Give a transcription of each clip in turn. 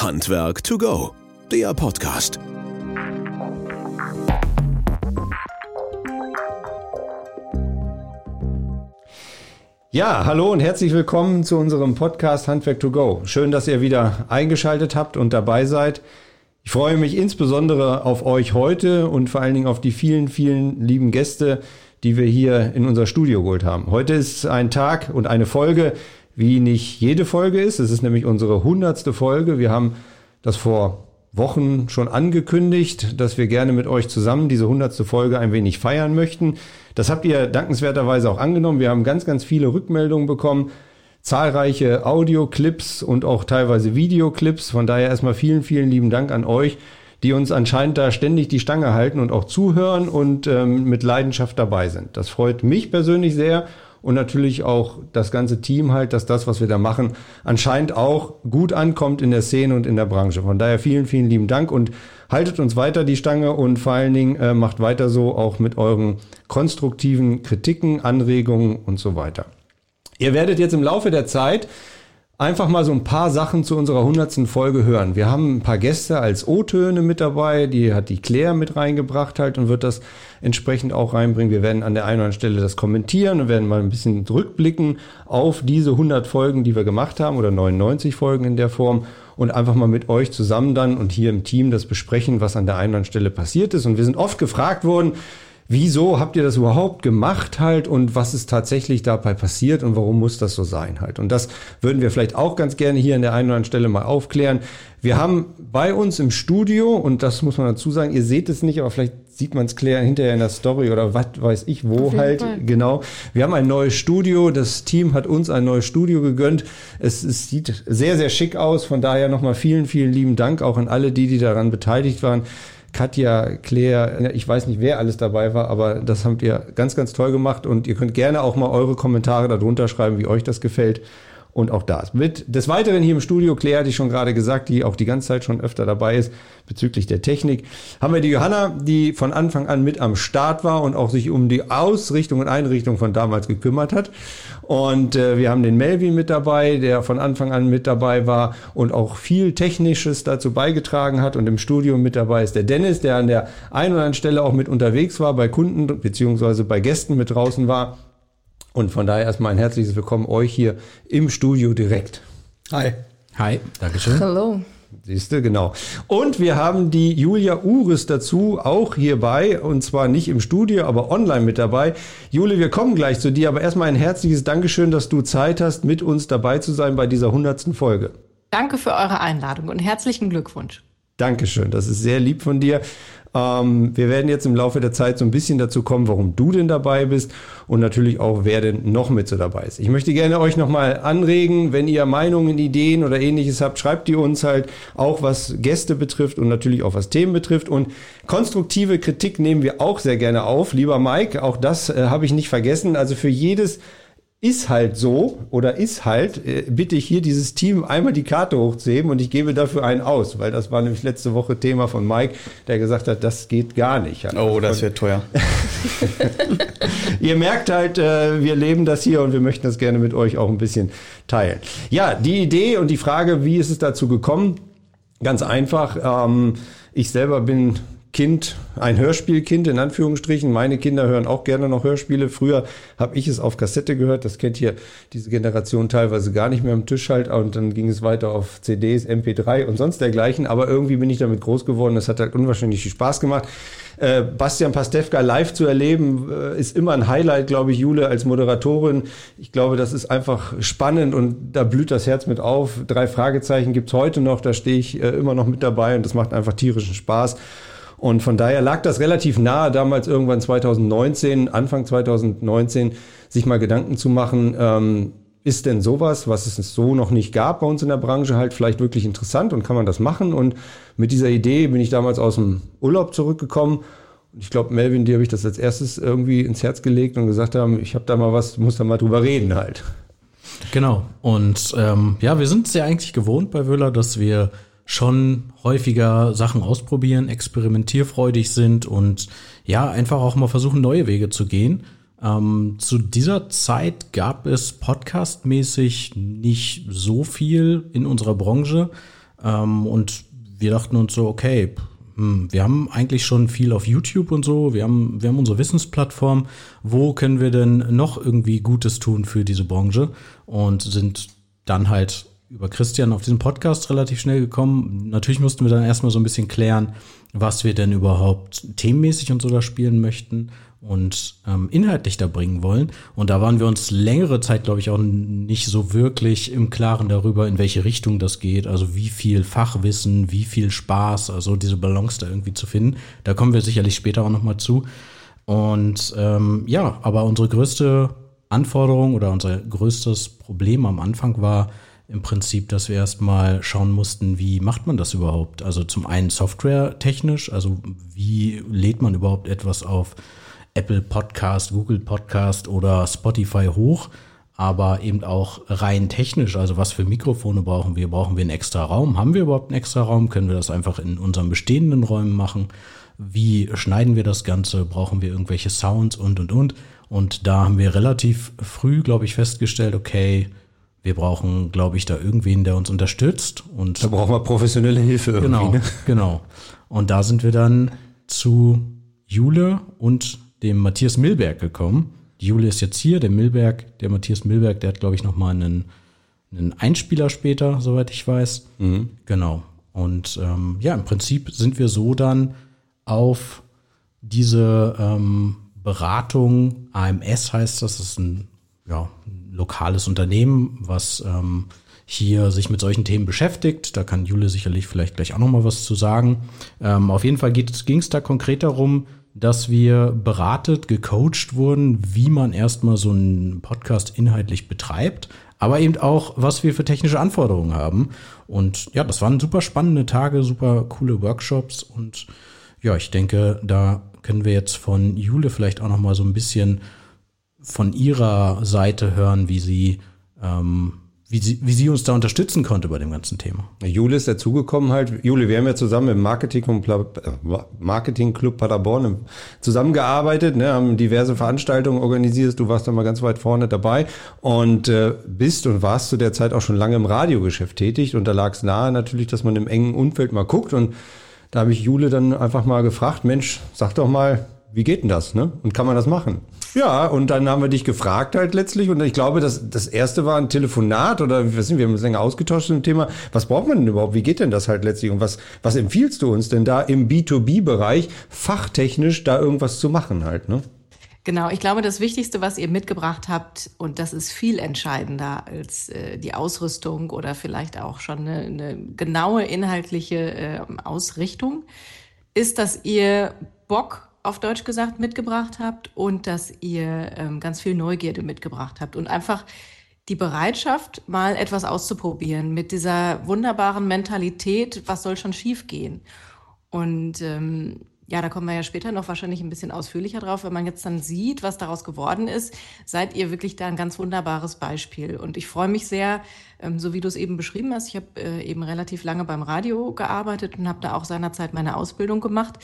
Handwerk to go, der Podcast. Ja, hallo und herzlich willkommen zu unserem Podcast Handwerk to go. Schön, dass ihr wieder eingeschaltet habt und dabei seid. Ich freue mich insbesondere auf euch heute und vor allen Dingen auf die vielen, vielen lieben Gäste, die wir hier in unser Studio geholt haben. Heute ist ein Tag und eine Folge, wie nicht jede Folge ist. Es ist nämlich unsere hundertste Folge. Wir haben das vor Wochen schon angekündigt, dass wir gerne mit euch zusammen diese hundertste Folge ein wenig feiern möchten. Das habt ihr dankenswerterweise auch angenommen. Wir haben ganz, ganz viele Rückmeldungen bekommen, zahlreiche Audioclips und auch teilweise Videoclips. Von daher erstmal vielen, vielen lieben Dank an euch, die uns anscheinend da ständig die Stange halten und auch zuhören und ähm, mit Leidenschaft dabei sind. Das freut mich persönlich sehr und natürlich auch das ganze Team halt, dass das, was wir da machen, anscheinend auch gut ankommt in der Szene und in der Branche. Von daher vielen, vielen lieben Dank und haltet uns weiter die Stange und vor allen Dingen äh, macht weiter so auch mit euren konstruktiven Kritiken, Anregungen und so weiter. Ihr werdet jetzt im Laufe der Zeit einfach mal so ein paar Sachen zu unserer hundertsten Folge hören. Wir haben ein paar Gäste als O-Töne mit dabei, die hat die Claire mit reingebracht halt und wird das entsprechend auch reinbringen. Wir werden an der einen oder anderen Stelle das kommentieren und werden mal ein bisschen zurückblicken auf diese 100 Folgen, die wir gemacht haben oder 99 Folgen in der Form und einfach mal mit euch zusammen dann und hier im Team das besprechen, was an der einen oder anderen Stelle passiert ist. Und wir sind oft gefragt worden, wieso habt ihr das überhaupt gemacht halt und was ist tatsächlich dabei passiert und warum muss das so sein halt. Und das würden wir vielleicht auch ganz gerne hier an der einen oder anderen Stelle mal aufklären. Wir haben bei uns im Studio, und das muss man dazu sagen, ihr seht es nicht, aber vielleicht sieht man es klären hinterher in der Story oder was weiß ich wo halt. Fall. Genau. Wir haben ein neues Studio. Das Team hat uns ein neues Studio gegönnt. Es, es sieht sehr, sehr schick aus. Von daher nochmal vielen, vielen lieben Dank auch an alle die, die daran beteiligt waren. Katja, Claire, ich weiß nicht, wer alles dabei war, aber das habt ihr ganz, ganz toll gemacht. Und ihr könnt gerne auch mal eure Kommentare darunter schreiben, wie euch das gefällt und auch das. Mit des Weiteren hier im Studio, Claire hatte ich schon gerade gesagt, die auch die ganze Zeit schon öfter dabei ist bezüglich der Technik, haben wir die Johanna, die von Anfang an mit am Start war und auch sich um die Ausrichtung und Einrichtung von damals gekümmert hat. Und äh, wir haben den Melvin mit dabei, der von Anfang an mit dabei war und auch viel Technisches dazu beigetragen hat. Und im Studio mit dabei ist der Dennis, der an der einen oder anderen Stelle auch mit unterwegs war, bei Kunden beziehungsweise bei Gästen mit draußen war und von daher erstmal ein herzliches Willkommen euch hier im Studio direkt. Hi. Hi, Dankeschön. Hallo. Siehst du, genau. Und wir haben die Julia Uris dazu auch hierbei und zwar nicht im Studio, aber online mit dabei. Julia, wir kommen gleich zu dir, aber erstmal ein herzliches Dankeschön, dass du Zeit hast, mit uns dabei zu sein bei dieser hundertsten Folge. Danke für eure Einladung und herzlichen Glückwunsch. Dankeschön, das ist sehr lieb von dir. Ähm, wir werden jetzt im Laufe der Zeit so ein bisschen dazu kommen, warum du denn dabei bist und natürlich auch, wer denn noch mit so dabei ist. Ich möchte gerne euch nochmal anregen, wenn ihr Meinungen, Ideen oder ähnliches habt, schreibt die uns halt auch, was Gäste betrifft und natürlich auch was Themen betrifft. Und konstruktive Kritik nehmen wir auch sehr gerne auf. Lieber Mike, auch das äh, habe ich nicht vergessen. Also für jedes ist halt so oder ist halt, äh, bitte ich hier dieses Team einmal die Karte hochzuheben und ich gebe dafür einen aus, weil das war nämlich letzte Woche Thema von Mike, der gesagt hat, das geht gar nicht. Oh, das wird teuer. Ihr merkt halt, äh, wir leben das hier und wir möchten das gerne mit euch auch ein bisschen teilen. Ja, die Idee und die Frage, wie ist es dazu gekommen? Ganz einfach. Ähm, ich selber bin Kind, ein Hörspielkind in Anführungsstrichen. Meine Kinder hören auch gerne noch Hörspiele. Früher habe ich es auf Kassette gehört. Das kennt hier diese Generation teilweise gar nicht mehr am Tisch halt. Und dann ging es weiter auf CDs, MP3 und sonst dergleichen. Aber irgendwie bin ich damit groß geworden. Das hat halt unwahrscheinlich viel Spaß gemacht. Äh, Bastian Pastewka live zu erleben, äh, ist immer ein Highlight, glaube ich, Jule als Moderatorin. Ich glaube, das ist einfach spannend und da blüht das Herz mit auf. Drei Fragezeichen gibt's heute noch, da stehe ich äh, immer noch mit dabei und das macht einfach tierischen Spaß. Und von daher lag das relativ nahe, damals irgendwann 2019, Anfang 2019, sich mal Gedanken zu machen, ähm, ist denn sowas, was es so noch nicht gab bei uns in der Branche, halt vielleicht wirklich interessant und kann man das machen? Und mit dieser Idee bin ich damals aus dem Urlaub zurückgekommen. Und ich glaube, Melvin, dir habe ich das als erstes irgendwie ins Herz gelegt und gesagt haben, ich habe da mal was, muss da mal drüber reden halt. Genau. Und ähm, ja, wir sind es ja eigentlich gewohnt bei Wöhler, dass wir schon häufiger Sachen ausprobieren, experimentierfreudig sind und ja, einfach auch mal versuchen, neue Wege zu gehen. Ähm, zu dieser Zeit gab es podcastmäßig nicht so viel in unserer Branche. Ähm, und wir dachten uns so, okay, hm, wir haben eigentlich schon viel auf YouTube und so, wir haben, wir haben unsere Wissensplattform. Wo können wir denn noch irgendwie Gutes tun für diese Branche? Und sind dann halt über Christian auf diesen Podcast relativ schnell gekommen. Natürlich mussten wir dann erstmal so ein bisschen klären, was wir denn überhaupt themenmäßig und so da spielen möchten und ähm, inhaltlich da bringen wollen. Und da waren wir uns längere Zeit, glaube ich, auch nicht so wirklich im Klaren darüber, in welche Richtung das geht. Also wie viel Fachwissen, wie viel Spaß, also diese Balance da irgendwie zu finden. Da kommen wir sicherlich später auch nochmal zu. Und ähm, ja, aber unsere größte Anforderung oder unser größtes Problem am Anfang war, im Prinzip, dass wir erstmal schauen mussten, wie macht man das überhaupt? Also zum einen softwaretechnisch, also wie lädt man überhaupt etwas auf Apple Podcast, Google Podcast oder Spotify hoch, aber eben auch rein technisch, also was für Mikrofone brauchen wir? Brauchen wir einen extra Raum? Haben wir überhaupt einen extra Raum? Können wir das einfach in unseren bestehenden Räumen machen? Wie schneiden wir das Ganze? Brauchen wir irgendwelche Sounds und, und, und? Und da haben wir relativ früh, glaube ich, festgestellt, okay, wir brauchen, glaube ich, da irgendwen, der uns unterstützt. Und da brauchen wir professionelle Hilfe irgendwie. Genau, ne? genau. Und da sind wir dann zu Jule und dem Matthias Milberg gekommen. Die Jule ist jetzt hier, der Milberg, der Matthias Milberg, der hat, glaube ich, noch mal einen, einen Einspieler später, soweit ich weiß. Mhm. Genau. Und ähm, ja, im Prinzip sind wir so dann auf diese ähm, Beratung, AMS heißt das, das ist ein ja, lokales Unternehmen, was ähm, hier sich mit solchen Themen beschäftigt. Da kann Jule sicherlich vielleicht gleich auch noch mal was zu sagen. Ähm, auf jeden Fall ging es da konkret darum, dass wir beratet, gecoacht wurden, wie man erstmal so einen Podcast inhaltlich betreibt, aber eben auch, was wir für technische Anforderungen haben. Und ja, das waren super spannende Tage, super coole Workshops und ja, ich denke, da können wir jetzt von Jule vielleicht auch noch mal so ein bisschen von ihrer Seite hören, wie sie, ähm, wie sie, wie sie uns da unterstützen konnte bei dem ganzen Thema. Jule ist dazugekommen halt. Jule, wir haben ja zusammen im Marketing Marketing Club Paderborn zusammengearbeitet, ne, haben diverse Veranstaltungen organisiert. Du warst da mal ganz weit vorne dabei und äh, bist und warst zu der Zeit auch schon lange im Radiogeschäft tätig. Und da lag es nahe natürlich, dass man im engen Umfeld mal guckt. Und da habe ich Jule dann einfach mal gefragt, Mensch, sag doch mal, wie geht denn das, ne? Und kann man das machen? Ja, und dann haben wir dich gefragt halt letztlich. Und ich glaube, das, das erste war ein Telefonat oder wir sind, wir haben uns länger ausgetauscht zum Thema. Was braucht man denn überhaupt? Wie geht denn das halt letztlich? Und was, was empfiehlst du uns denn da im B2B-Bereich fachtechnisch da irgendwas zu machen halt, ne? Genau, ich glaube, das Wichtigste, was ihr mitgebracht habt, und das ist viel entscheidender als äh, die Ausrüstung oder vielleicht auch schon eine, eine genaue inhaltliche äh, Ausrichtung, ist, dass ihr Bock auf Deutsch gesagt mitgebracht habt und dass ihr ähm, ganz viel Neugierde mitgebracht habt und einfach die Bereitschaft, mal etwas auszuprobieren mit dieser wunderbaren Mentalität, was soll schon schiefgehen. Und ähm, ja, da kommen wir ja später noch wahrscheinlich ein bisschen ausführlicher drauf. Wenn man jetzt dann sieht, was daraus geworden ist, seid ihr wirklich da ein ganz wunderbares Beispiel. Und ich freue mich sehr, ähm, so wie du es eben beschrieben hast. Ich habe äh, eben relativ lange beim Radio gearbeitet und habe da auch seinerzeit meine Ausbildung gemacht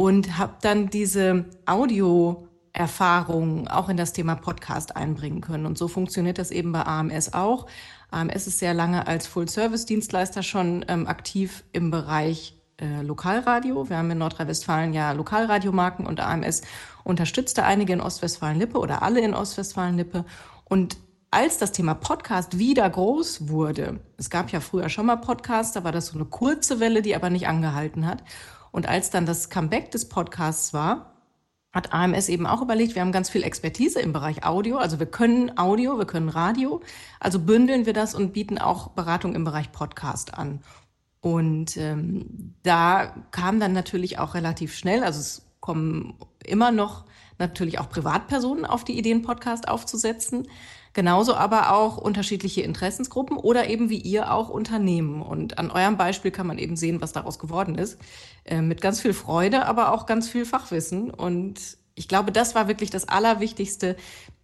und habe dann diese Audio-Erfahrung auch in das Thema Podcast einbringen können. Und so funktioniert das eben bei AMS auch. AMS ist sehr lange als Full-Service-Dienstleister schon ähm, aktiv im Bereich äh, Lokalradio. Wir haben in Nordrhein-Westfalen ja Lokalradiomarken und AMS unterstützte einige in Ostwestfalen-Lippe oder alle in Ostwestfalen-Lippe. Und als das Thema Podcast wieder groß wurde, es gab ja früher schon mal Podcasts, da war das so eine kurze Welle, die aber nicht angehalten hat. Und als dann das Comeback des Podcasts war, hat AMS eben auch überlegt, wir haben ganz viel Expertise im Bereich Audio, also wir können Audio, wir können Radio, also bündeln wir das und bieten auch Beratung im Bereich Podcast an. Und ähm, da kam dann natürlich auch relativ schnell, also es kommen immer noch natürlich auch Privatpersonen auf die Idee, einen Podcast aufzusetzen. Genauso aber auch unterschiedliche Interessensgruppen oder eben wie ihr auch Unternehmen. Und an eurem Beispiel kann man eben sehen, was daraus geworden ist. Äh, mit ganz viel Freude, aber auch ganz viel Fachwissen. Und ich glaube, das war wirklich das Allerwichtigste.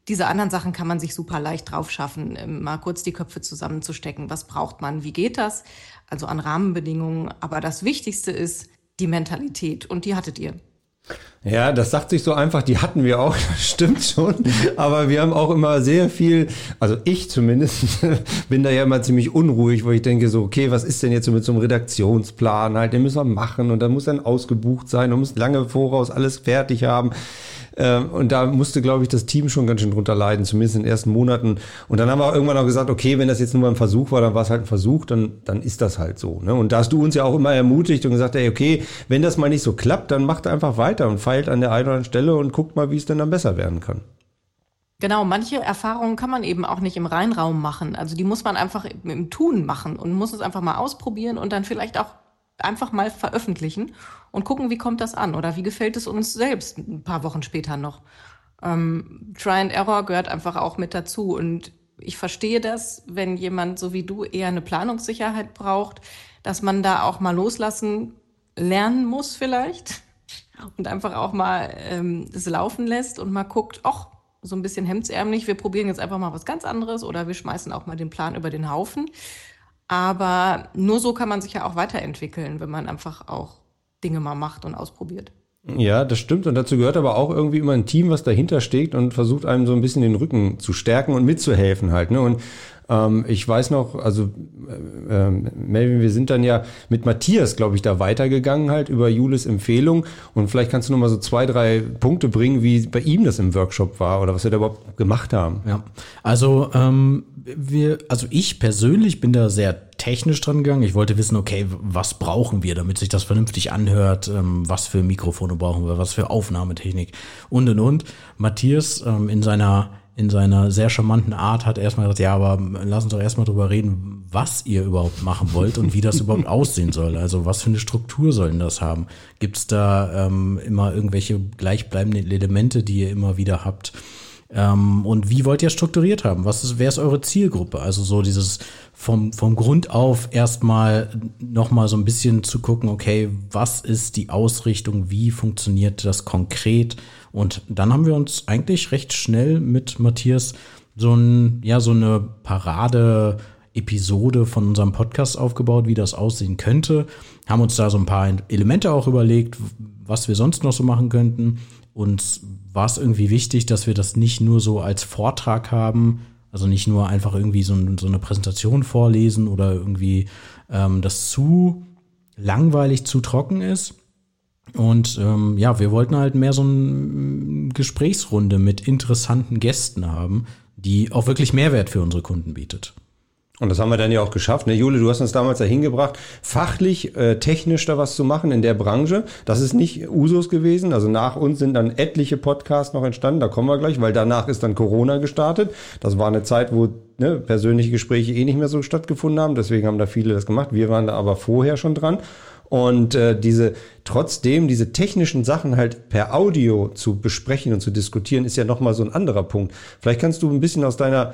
Diese anderen Sachen kann man sich super leicht drauf schaffen, ähm, mal kurz die Köpfe zusammenzustecken. Was braucht man? Wie geht das? Also an Rahmenbedingungen. Aber das Wichtigste ist die Mentalität. Und die hattet ihr. Ja, das sagt sich so einfach, die hatten wir auch, das stimmt schon. Aber wir haben auch immer sehr viel, also ich zumindest, bin da ja immer ziemlich unruhig, wo ich denke so, okay, was ist denn jetzt so mit so einem Redaktionsplan halt, den müssen wir machen und dann muss dann ausgebucht sein und muss lange voraus alles fertig haben. Ähm, und da musste, glaube ich, das Team schon ganz schön drunter leiden, zumindest in den ersten Monaten. Und dann haben wir irgendwann auch gesagt, okay, wenn das jetzt nur mal ein Versuch war, dann war es halt ein Versuch, dann, dann ist das halt so. Ne? Und da hast du uns ja auch immer ermutigt und gesagt, ey, okay, wenn das mal nicht so klappt, dann macht einfach weiter und feilt an der einen oder anderen Stelle und guckt mal, wie es denn dann besser werden kann. Genau, manche Erfahrungen kann man eben auch nicht im Reinraum machen. Also die muss man einfach im Tun machen und muss es einfach mal ausprobieren und dann vielleicht auch einfach mal veröffentlichen und gucken, wie kommt das an oder wie gefällt es uns selbst ein paar Wochen später noch. Ähm, Try and Error gehört einfach auch mit dazu und ich verstehe das, wenn jemand so wie du eher eine Planungssicherheit braucht, dass man da auch mal loslassen lernen muss vielleicht und einfach auch mal ähm, das laufen lässt und mal guckt, ach, so ein bisschen hemdsärmlich, wir probieren jetzt einfach mal was ganz anderes oder wir schmeißen auch mal den Plan über den Haufen. Aber nur so kann man sich ja auch weiterentwickeln, wenn man einfach auch Dinge mal macht und ausprobiert. Ja, das stimmt. Und dazu gehört aber auch irgendwie immer ein Team, was dahinter steht und versucht einem so ein bisschen den Rücken zu stärken und mitzuhelfen halt. Ne? Und ähm, ich weiß noch, also äh, äh, Melvin, wir sind dann ja mit Matthias, glaube ich, da weitergegangen halt über Julis Empfehlung. Und vielleicht kannst du noch mal so zwei, drei Punkte bringen, wie bei ihm das im Workshop war oder was wir da überhaupt gemacht haben. Ja, also ähm, wir, also ich persönlich bin da sehr technisch dran gegangen. Ich wollte wissen, okay, was brauchen wir, damit sich das vernünftig anhört? Ähm, was für Mikrofone brauchen wir? Was für Aufnahmetechnik? Und und und. Matthias ähm, in seiner in seiner sehr charmanten Art hat erstmal gesagt, ja, aber lass uns doch erstmal drüber reden, was ihr überhaupt machen wollt und wie das überhaupt aussehen soll. Also was für eine Struktur sollen das haben? Gibt es da ähm, immer irgendwelche gleichbleibenden Elemente, die ihr immer wieder habt? Ähm, und wie wollt ihr strukturiert haben? Was ist, wer ist eure Zielgruppe? Also so dieses vom, vom Grund auf erstmal nochmal so ein bisschen zu gucken, okay, was ist die Ausrichtung? Wie funktioniert das konkret? Und dann haben wir uns eigentlich recht schnell mit Matthias so ein, ja, so eine Parade Episode von unserem Podcast aufgebaut, wie das aussehen könnte. Haben uns da so ein paar Elemente auch überlegt, was wir sonst noch so machen könnten. Und war es irgendwie wichtig, dass wir das nicht nur so als Vortrag haben, also nicht nur einfach irgendwie so, so eine Präsentation vorlesen oder irgendwie ähm, das zu langweilig, zu trocken ist, und ähm, ja, wir wollten halt mehr so eine Gesprächsrunde mit interessanten Gästen haben, die auch wirklich Mehrwert für unsere Kunden bietet. Und das haben wir dann ja auch geschafft. Ne? Jule, du hast uns damals dahin gebracht, fachlich, äh, technisch da was zu machen in der Branche. Das ist nicht Usus gewesen. Also nach uns sind dann etliche Podcasts noch entstanden. Da kommen wir gleich, weil danach ist dann Corona gestartet. Das war eine Zeit, wo ne, persönliche Gespräche eh nicht mehr so stattgefunden haben. Deswegen haben da viele das gemacht. Wir waren da aber vorher schon dran. Und äh, diese trotzdem diese technischen Sachen halt per Audio zu besprechen und zu diskutieren, ist ja nochmal so ein anderer Punkt. Vielleicht kannst du ein bisschen aus deiner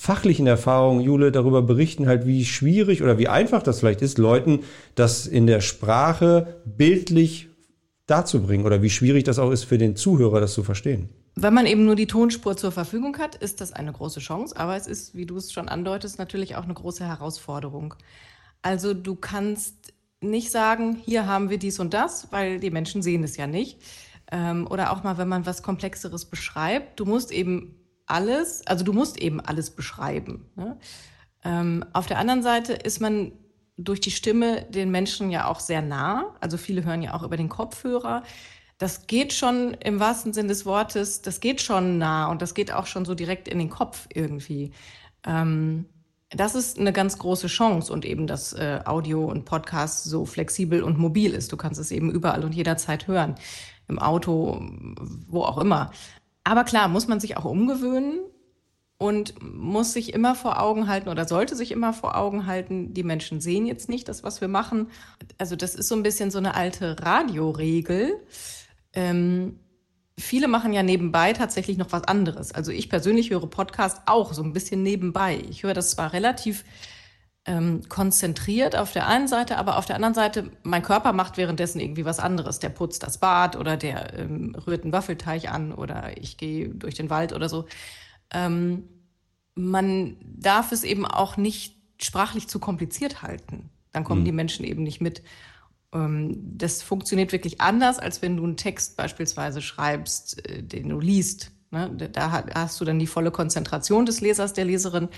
fachlichen Erfahrung, Jule, darüber berichten, halt wie schwierig oder wie einfach das vielleicht ist, Leuten das in der Sprache bildlich darzubringen oder wie schwierig das auch ist für den Zuhörer, das zu verstehen. Wenn man eben nur die Tonspur zur Verfügung hat, ist das eine große Chance, aber es ist, wie du es schon andeutest, natürlich auch eine große Herausforderung. Also du kannst nicht sagen, hier haben wir dies und das, weil die Menschen sehen es ja nicht. Ähm, oder auch mal, wenn man was Komplexeres beschreibt, du musst eben alles, also du musst eben alles beschreiben. Ne? Ähm, auf der anderen Seite ist man durch die Stimme den Menschen ja auch sehr nah. Also viele hören ja auch über den Kopfhörer. Das geht schon im wahrsten Sinn des Wortes, das geht schon nah und das geht auch schon so direkt in den Kopf irgendwie. Ähm, das ist eine ganz große Chance und eben, dass äh, Audio und Podcast so flexibel und mobil ist. Du kannst es eben überall und jederzeit hören. Im Auto, wo auch immer. Aber klar, muss man sich auch umgewöhnen und muss sich immer vor Augen halten oder sollte sich immer vor Augen halten, die Menschen sehen jetzt nicht das, was wir machen. Also das ist so ein bisschen so eine alte Radioregel. Ähm, viele machen ja nebenbei tatsächlich noch was anderes. Also ich persönlich höre Podcast auch so ein bisschen nebenbei. Ich höre das zwar relativ ähm, konzentriert auf der einen Seite, aber auf der anderen Seite, mein Körper macht währenddessen irgendwie was anderes. Der putzt das Bad oder der ähm, rührt einen Waffelteig an oder ich gehe durch den Wald oder so. Ähm, man darf es eben auch nicht sprachlich zu kompliziert halten. Dann kommen mhm. die Menschen eben nicht mit. Ähm, das funktioniert wirklich anders, als wenn du einen Text beispielsweise schreibst, äh, den du liest. Ne? Da hast du dann die volle Konzentration des Lesers, der Leserin.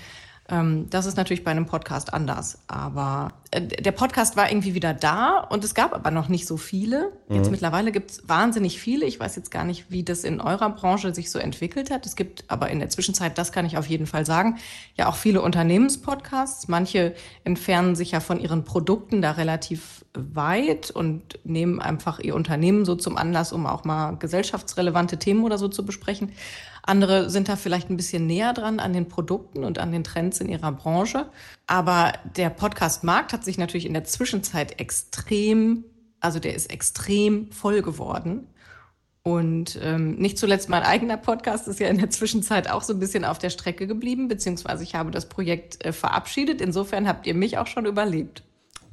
Ähm, das ist natürlich bei einem Podcast anders. Aber der Podcast war irgendwie wieder da und es gab aber noch nicht so viele. Jetzt mhm. mittlerweile gibt es wahnsinnig viele. Ich weiß jetzt gar nicht, wie das in eurer Branche sich so entwickelt hat. Es gibt aber in der Zwischenzeit, das kann ich auf jeden Fall sagen, ja auch viele Unternehmenspodcasts. Manche entfernen sich ja von ihren Produkten da relativ weit und nehmen einfach ihr Unternehmen so zum Anlass, um auch mal gesellschaftsrelevante Themen oder so zu besprechen. Andere sind da vielleicht ein bisschen näher dran an den Produkten und an den Trends in ihrer Branche. Aber der Podcast-Markt hat sich natürlich in der Zwischenzeit extrem, also der ist extrem voll geworden. Und ähm, nicht zuletzt mein eigener Podcast ist ja in der Zwischenzeit auch so ein bisschen auf der Strecke geblieben, beziehungsweise ich habe das Projekt äh, verabschiedet. Insofern habt ihr mich auch schon überlebt.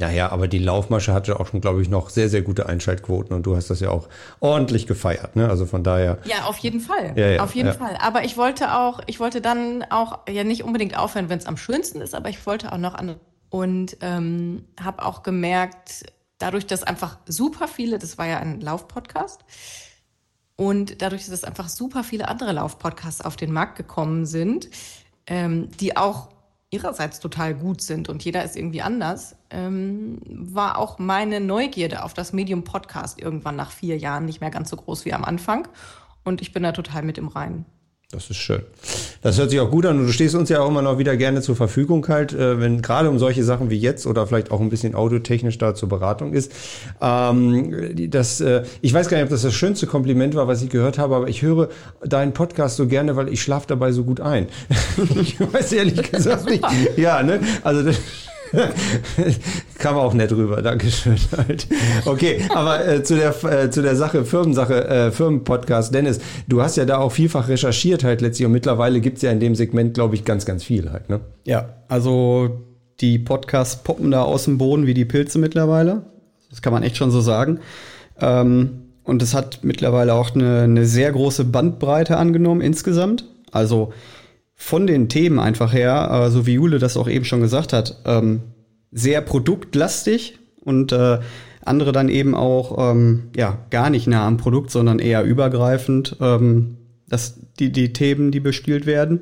Naja, aber die Laufmasche hatte auch schon, glaube ich, noch sehr, sehr gute Einschaltquoten und du hast das ja auch ordentlich gefeiert, ne? Also von daher. Ja, auf jeden Fall. Ja, ja, auf jeden ja. Fall. Aber ich wollte auch, ich wollte dann auch ja nicht unbedingt aufhören, wenn es am schönsten ist, aber ich wollte auch noch an und ähm, habe auch gemerkt, dadurch, dass einfach super viele, das war ja ein Laufpodcast, und dadurch, dass einfach super viele andere Laufpodcasts auf den Markt gekommen sind, ähm, die auch ihrerseits total gut sind und jeder ist irgendwie anders, ähm, war auch meine Neugierde auf das Medium Podcast irgendwann nach vier Jahren nicht mehr ganz so groß wie am Anfang. Und ich bin da total mit im Reinen. Das ist schön. Das hört sich auch gut an und du stehst uns ja auch immer noch wieder gerne zur Verfügung halt, äh, wenn gerade um solche Sachen wie jetzt oder vielleicht auch ein bisschen audiotechnisch da zur Beratung ist. Ähm, das, äh, ich weiß gar nicht, ob das das schönste Kompliment war, was ich gehört habe, aber ich höre deinen Podcast so gerne, weil ich schlafe dabei so gut ein. ich weiß ehrlich gesagt nicht. Ja, ne? Also das Kam auch nett rüber, Dankeschön. Halt. Okay, aber äh, zu, der, äh, zu der Sache, Firmensache, äh, Firmenpodcast. Dennis, du hast ja da auch vielfach recherchiert halt letztlich und mittlerweile gibt's ja in dem Segment, glaube ich, ganz, ganz viel halt. Ne? Ja, also die Podcasts poppen da aus dem Boden wie die Pilze mittlerweile. Das kann man echt schon so sagen. Ähm, und es hat mittlerweile auch eine, eine sehr große Bandbreite angenommen insgesamt. Also von den Themen einfach her, äh, so wie Jule das auch eben schon gesagt hat, ähm, sehr produktlastig und äh, andere dann eben auch ähm, ja gar nicht nah am Produkt, sondern eher übergreifend, ähm, dass die die Themen, die bespielt werden.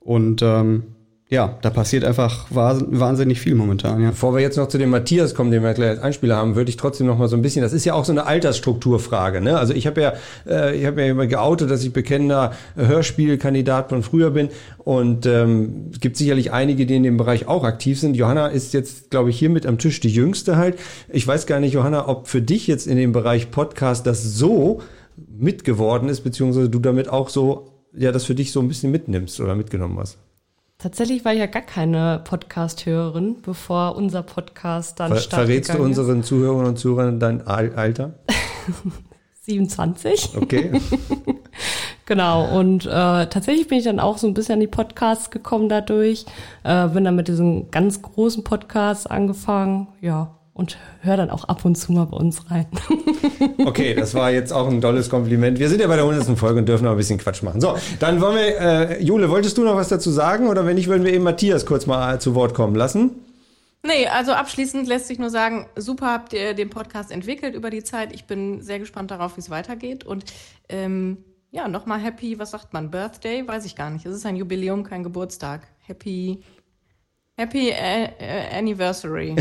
Und ähm, ja, da passiert einfach wahnsinnig viel momentan. Ja. Bevor wir jetzt noch zu dem Matthias kommen, den wir gleich als Einspieler haben, würde ich trotzdem noch mal so ein bisschen. Das ist ja auch so eine Altersstrukturfrage. Ne? Also ich habe ja, äh, ich habe ja immer geoutet, dass ich bekennender Hörspielkandidat von früher bin. Und ähm, gibt sicherlich einige, die in dem Bereich auch aktiv sind. Johanna ist jetzt, glaube ich, hier mit am Tisch die Jüngste halt. Ich weiß gar nicht, Johanna, ob für dich jetzt in dem Bereich Podcast das so mitgeworden ist, beziehungsweise du damit auch so, ja, das für dich so ein bisschen mitnimmst oder mitgenommen hast. Tatsächlich war ich ja gar keine Podcast-Hörerin, bevor unser Podcast dann Ver Verrätst du unseren Zuhörern und Zuhörern dein Alter? 27. Okay. genau, und äh, tatsächlich bin ich dann auch so ein bisschen an die Podcasts gekommen dadurch. Äh, bin dann mit diesen ganz großen Podcasts angefangen. Ja, und hör dann auch ab und zu mal bei uns rein. okay, das war jetzt auch ein tolles Kompliment. Wir sind ja bei der 100. Folge und dürfen noch ein bisschen Quatsch machen. So, dann wollen wir, äh, Jule, wolltest du noch was dazu sagen? Oder wenn nicht, würden wir eben Matthias kurz mal zu Wort kommen lassen? Nee, also abschließend lässt sich nur sagen, super habt ihr den Podcast entwickelt über die Zeit. Ich bin sehr gespannt darauf, wie es weitergeht. Und ähm, ja, nochmal happy, was sagt man, Birthday? Weiß ich gar nicht. Es ist ein Jubiläum, kein Geburtstag. Happy Happy Anniversary.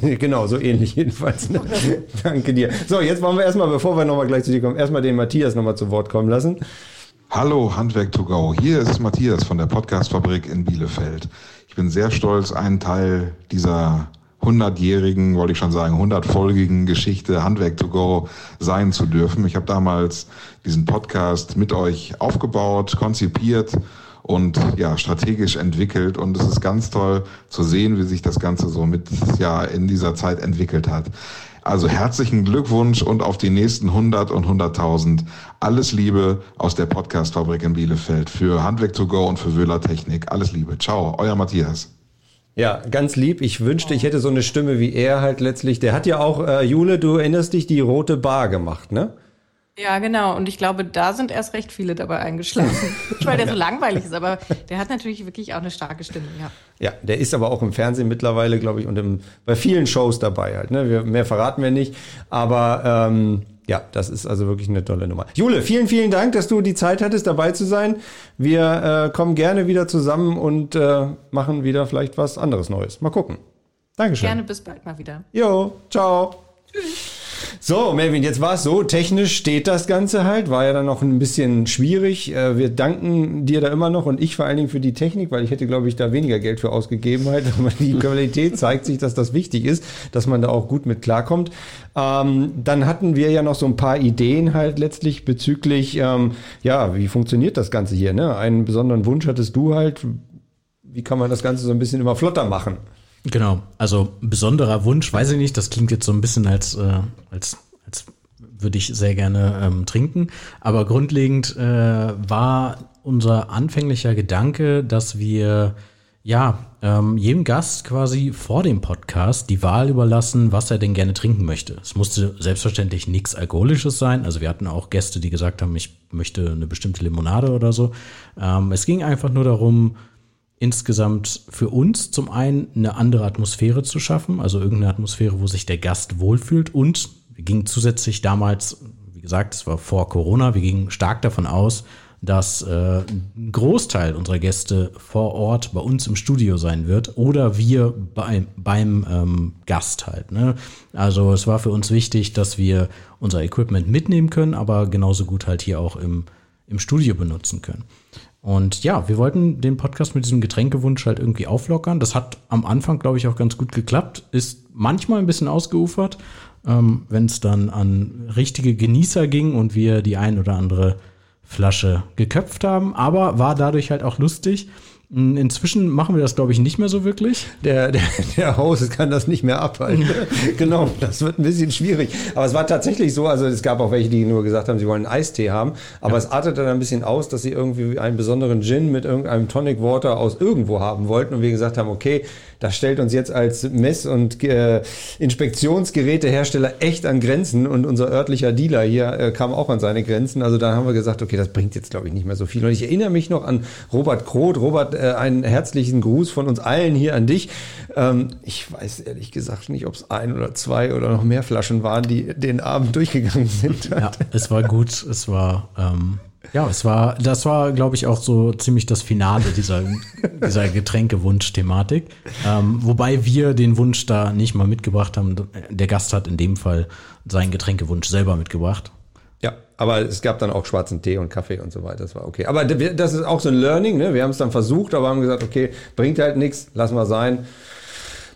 genau, so ähnlich jedenfalls. Ne? Danke dir. So, jetzt wollen wir erstmal, bevor wir nochmal gleich zu dir kommen, erstmal den Matthias nochmal zu Wort kommen lassen. Hallo, Handwerk to go. Hier ist Matthias von der Podcastfabrik in Bielefeld. Ich bin sehr stolz, ein Teil dieser 100-jährigen, wollte ich schon sagen, 100-folgigen Geschichte Handwerk to go sein zu dürfen. Ich habe damals diesen Podcast mit euch aufgebaut, konzipiert und ja, strategisch entwickelt. Und es ist ganz toll zu sehen, wie sich das Ganze so mit ja in dieser Zeit entwickelt hat. Also herzlichen Glückwunsch und auf die nächsten 100 und 100.000. Alles Liebe aus der Podcastfabrik in Bielefeld für Handwerk to go und für Wöhler Technik. Alles Liebe. Ciao, euer Matthias. Ja, ganz lieb. Ich wünschte, ich hätte so eine Stimme wie er halt letztlich. Der hat ja auch, äh, Jule, du erinnerst dich, die rote Bar gemacht, ne? Ja, genau. Und ich glaube, da sind erst recht viele dabei eingeschlafen. Nicht, weil der so langweilig ist, aber der hat natürlich wirklich auch eine starke Stimme, ja. Ja, der ist aber auch im Fernsehen mittlerweile, glaube ich, und im, bei vielen Shows dabei halt. Ne? Wir, mehr verraten wir nicht. Aber ähm, ja, das ist also wirklich eine tolle Nummer. Jule, vielen, vielen Dank, dass du die Zeit hattest, dabei zu sein. Wir äh, kommen gerne wieder zusammen und äh, machen wieder vielleicht was anderes Neues. Mal gucken. Dankeschön. Gerne bis bald mal wieder. Jo, ciao. Tschüss. So, Melvin, jetzt war es so, technisch steht das Ganze halt, war ja dann noch ein bisschen schwierig. Äh, wir danken dir da immer noch und ich vor allen Dingen für die Technik, weil ich hätte, glaube ich, da weniger Geld für ausgegeben halt. Aber die Qualität zeigt sich, dass das wichtig ist, dass man da auch gut mit klarkommt. Ähm, dann hatten wir ja noch so ein paar Ideen halt letztlich bezüglich, ähm, ja, wie funktioniert das Ganze hier? Ne? Einen besonderen Wunsch hattest du halt. Wie kann man das Ganze so ein bisschen immer flotter machen? Genau, also besonderer Wunsch, weiß ich nicht, das klingt jetzt so ein bisschen als, äh, als, als würde ich sehr gerne ähm, trinken. Aber grundlegend äh, war unser anfänglicher Gedanke, dass wir ja ähm, jedem Gast quasi vor dem Podcast die Wahl überlassen, was er denn gerne trinken möchte. Es musste selbstverständlich nichts Alkoholisches sein. Also wir hatten auch Gäste, die gesagt haben, ich möchte eine bestimmte Limonade oder so. Ähm, es ging einfach nur darum, insgesamt für uns zum einen eine andere Atmosphäre zu schaffen, also irgendeine Atmosphäre, wo sich der Gast wohlfühlt und wir gingen zusätzlich damals, wie gesagt, es war vor Corona, wir gingen stark davon aus, dass äh, ein Großteil unserer Gäste vor Ort bei uns im Studio sein wird oder wir bei, beim ähm, Gast halt. Ne? Also es war für uns wichtig, dass wir unser Equipment mitnehmen können, aber genauso gut halt hier auch im, im Studio benutzen können. Und ja, wir wollten den Podcast mit diesem Getränkewunsch halt irgendwie auflockern. Das hat am Anfang, glaube ich, auch ganz gut geklappt. Ist manchmal ein bisschen ausgeufert, ähm, wenn es dann an richtige Genießer ging und wir die ein oder andere Flasche geköpft haben. Aber war dadurch halt auch lustig. Inzwischen machen wir das, glaube ich, nicht mehr so wirklich. Der, der, der Host kann das nicht mehr abhalten. genau, das wird ein bisschen schwierig. Aber es war tatsächlich so, also es gab auch welche, die nur gesagt haben, sie wollen einen Eistee haben. Aber ja. es artete dann ein bisschen aus, dass sie irgendwie einen besonderen Gin mit irgendeinem Tonic Water aus irgendwo haben wollten. Und wir gesagt haben, okay, das stellt uns jetzt als Mess- und äh, Inspektionsgerätehersteller echt an Grenzen und unser örtlicher Dealer hier äh, kam auch an seine Grenzen. Also da haben wir gesagt, okay, das bringt jetzt glaube ich nicht mehr so viel. Und ich erinnere mich noch an Robert Kroth. Robert, äh, einen herzlichen Gruß von uns allen hier an dich. Ähm, ich weiß ehrlich gesagt nicht, ob es ein oder zwei oder noch mehr Flaschen waren, die den Abend durchgegangen sind. Ja, es war gut. Es war ähm ja, es war, das war, glaube ich, auch so ziemlich das Finale dieser, dieser Getränkewunsch-Thematik. Ähm, wobei wir den Wunsch da nicht mal mitgebracht haben. Der Gast hat in dem Fall seinen Getränkewunsch selber mitgebracht. Ja, aber es gab dann auch schwarzen Tee und Kaffee und so weiter. Das war okay. Aber das ist auch so ein Learning. Ne? Wir haben es dann versucht, aber haben gesagt, okay, bringt halt nichts, lassen wir sein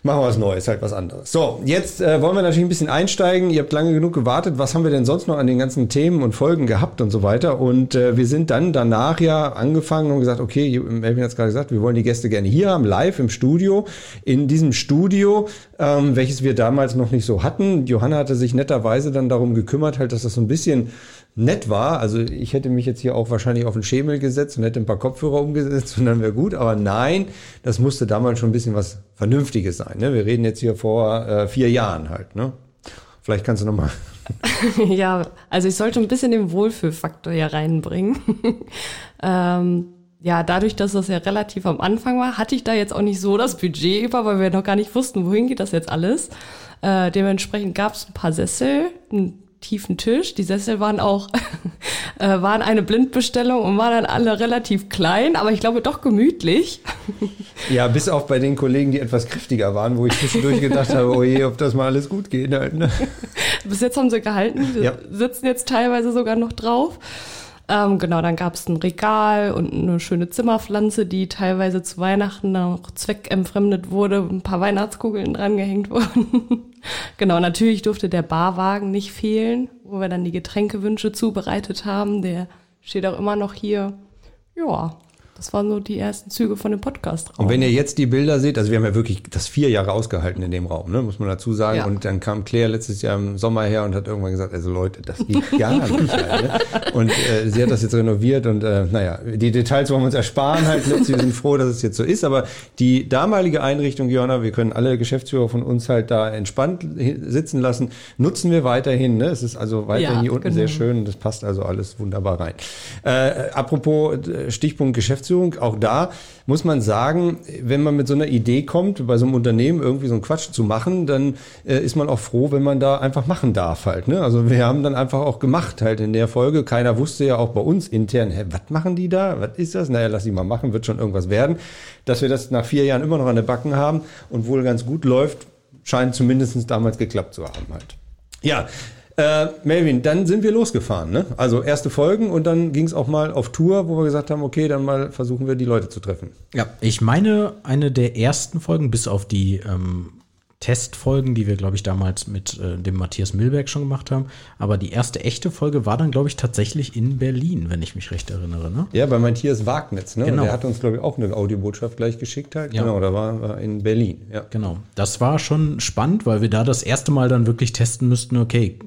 machen wir was Neues, halt was anderes. So, jetzt äh, wollen wir natürlich ein bisschen einsteigen. Ihr habt lange genug gewartet. Was haben wir denn sonst noch an den ganzen Themen und Folgen gehabt und so weiter? Und äh, wir sind dann danach ja angefangen und gesagt, okay, Melvin hat es gerade gesagt, wir wollen die Gäste gerne hier haben, live im Studio. In diesem Studio, ähm, welches wir damals noch nicht so hatten. Johanna hatte sich netterweise dann darum gekümmert, halt, dass das so ein bisschen nett war. Also ich hätte mich jetzt hier auch wahrscheinlich auf den Schemel gesetzt und hätte ein paar Kopfhörer umgesetzt und dann wäre gut. Aber nein, das musste damals schon ein bisschen was Vernünftiges sein. Ne? Wir reden jetzt hier vor äh, vier Jahren halt. Ne? Vielleicht kannst du noch mal. ja, also ich sollte ein bisschen den Wohlfühlfaktor hier reinbringen. ähm, ja, dadurch, dass das ja relativ am Anfang war, hatte ich da jetzt auch nicht so das Budget über, weil wir noch gar nicht wussten, wohin geht das jetzt alles. Äh, dementsprechend gab es ein paar Sessel, ein tiefen Tisch. Die Sessel waren auch, äh, waren eine Blindbestellung und waren dann alle relativ klein, aber ich glaube doch gemütlich. ja, bis auf bei den Kollegen, die etwas kräftiger waren, wo ich zwischendurch gedacht habe, oh je, ob das mal alles gut geht. Halt, ne? Bis jetzt haben sie gehalten, wir ja. sitzen jetzt teilweise sogar noch drauf. Ähm, genau, dann gab es ein Regal und eine schöne Zimmerpflanze, die teilweise zu Weihnachten noch zweckentfremdet wurde, ein paar Weihnachtskugeln drangehängt wurden. Genau, natürlich durfte der Barwagen nicht fehlen, wo wir dann die Getränkewünsche zubereitet haben. Der steht auch immer noch hier. Ja. Das waren so die ersten Züge von dem Podcast. Und wenn ihr jetzt die Bilder seht, also wir haben ja wirklich das vier Jahre ausgehalten in dem Raum, ne, muss man dazu sagen. Ja. Und dann kam Claire letztes Jahr im Sommer her und hat irgendwann gesagt, also Leute, das geht gar nicht. Halt, ne? Und äh, sie hat das jetzt renoviert und äh, naja, die Details wollen wir uns ersparen halt. Ne? Wir sind froh, dass es jetzt so ist. Aber die damalige Einrichtung, Johanna, wir können alle Geschäftsführer von uns halt da entspannt sitzen lassen, nutzen wir weiterhin. Ne? Es ist also weiterhin Ja, hier unten genau. sehr schön und das passt also alles wunderbar rein. Äh, apropos Stichpunkt Geschäftsführung, auch da muss man sagen, wenn man mit so einer Idee kommt, bei so einem Unternehmen irgendwie so einen Quatsch zu machen, dann äh, ist man auch froh, wenn man da einfach machen darf halt. Ne? Also wir haben dann einfach auch gemacht halt in der Folge. Keiner wusste ja auch bei uns intern, hä, was machen die da? Was ist das? Naja, lass die mal machen, wird schon irgendwas werden. Dass wir das nach vier Jahren immer noch an der Backen haben und wohl ganz gut läuft, scheint zumindest damals geklappt zu haben halt. Ja, äh, Melvin, dann sind wir losgefahren. Ne? Also erste Folgen und dann ging es auch mal auf Tour, wo wir gesagt haben, okay, dann mal versuchen wir die Leute zu treffen. Ja, ich meine, eine der ersten Folgen, bis auf die ähm, Testfolgen, die wir, glaube ich, damals mit äh, dem Matthias Milberg schon gemacht haben. Aber die erste echte Folge war dann, glaube ich, tatsächlich in Berlin, wenn ich mich recht erinnere. Ne? Ja, bei Matthias Wagnitz. Ne? Genau. Und der hat uns, glaube ich, auch eine Audiobotschaft gleich geschickt. Halt. Ja. Genau, da war, war in Berlin. Ja. Genau. Das war schon spannend, weil wir da das erste Mal dann wirklich testen müssten, okay,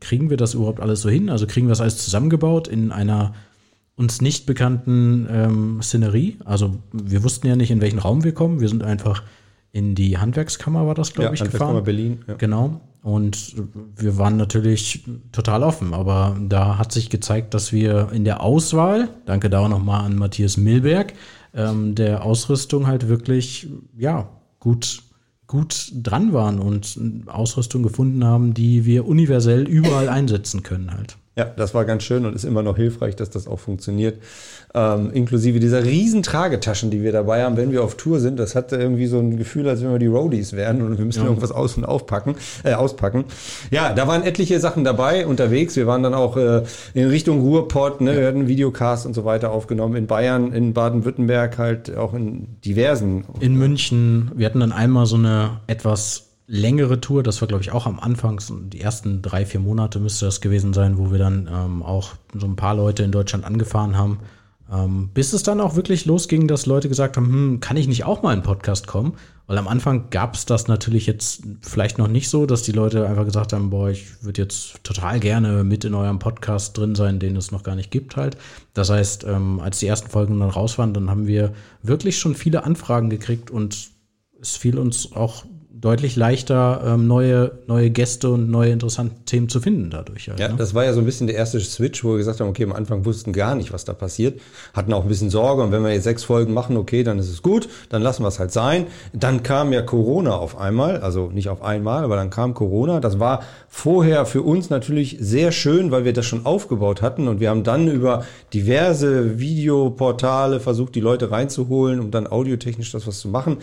kriegen wir das überhaupt alles so hin? Also kriegen wir das alles zusammengebaut in einer uns nicht bekannten ähm, Szenerie. Also wir wussten ja nicht, in welchen Raum wir kommen. Wir sind einfach in die Handwerkskammer, war das, glaube Ja, ich, Handwerkskammer gefahren. Berlin, ja. Genau. Und wir waren natürlich total offen, aber da hat sich gezeigt, dass wir in der Auswahl, danke da auch nochmal an Matthias Milberg, ähm, der Ausrüstung halt wirklich, ja, gut, gut dran waren und Ausrüstung gefunden haben, die wir universell überall einsetzen können halt. Ja, das war ganz schön und ist immer noch hilfreich, dass das auch funktioniert. Ähm, inklusive dieser riesen Tragetaschen, die wir dabei haben, wenn wir auf Tour sind. Das hatte irgendwie so ein Gefühl, als wenn wir die Roadies wären und wir müssen irgendwas aus- und aufpacken, äh, auspacken. Ja, da waren etliche Sachen dabei unterwegs. Wir waren dann auch äh, in Richtung Ruhrpott, ne? wir hatten Videocast und so weiter aufgenommen. In Bayern, in Baden-Württemberg, halt auch in diversen. in München. Wir hatten dann einmal so eine etwas längere Tour. Das war, glaube ich, auch am Anfang, die ersten drei, vier Monate müsste das gewesen sein, wo wir dann ähm, auch so ein paar Leute in Deutschland angefahren haben. Ähm, bis es dann auch wirklich losging, dass Leute gesagt haben, hm, kann ich nicht auch mal in Podcast kommen? Weil am Anfang gab es das natürlich jetzt vielleicht noch nicht so, dass die Leute einfach gesagt haben, boah, ich würde jetzt total gerne mit in eurem Podcast drin sein, den es noch gar nicht gibt halt. Das heißt, ähm, als die ersten Folgen dann raus waren, dann haben wir wirklich schon viele Anfragen gekriegt und es fiel uns auch deutlich leichter, ähm, neue, neue Gäste und neue interessante Themen zu finden dadurch. Halt, Ja, ne? das war ja so ein bisschen der erste Switch, wo wir gesagt haben, okay, am Anfang wussten gar nicht, was da passiert, hatten auch ein bisschen Sorge und wenn wir jetzt sechs Folgen machen, okay, dann ist es gut, dann lassen wir es halt sein. Dann kam ja Corona auf einmal, also nicht auf einmal, aber dann kam Corona. Das war vorher für uns natürlich sehr schön, weil wir das schon aufgebaut hatten und wir haben dann über diverse Videoportale versucht, die Leute reinzuholen, um dann audiotechnisch das was zu machen.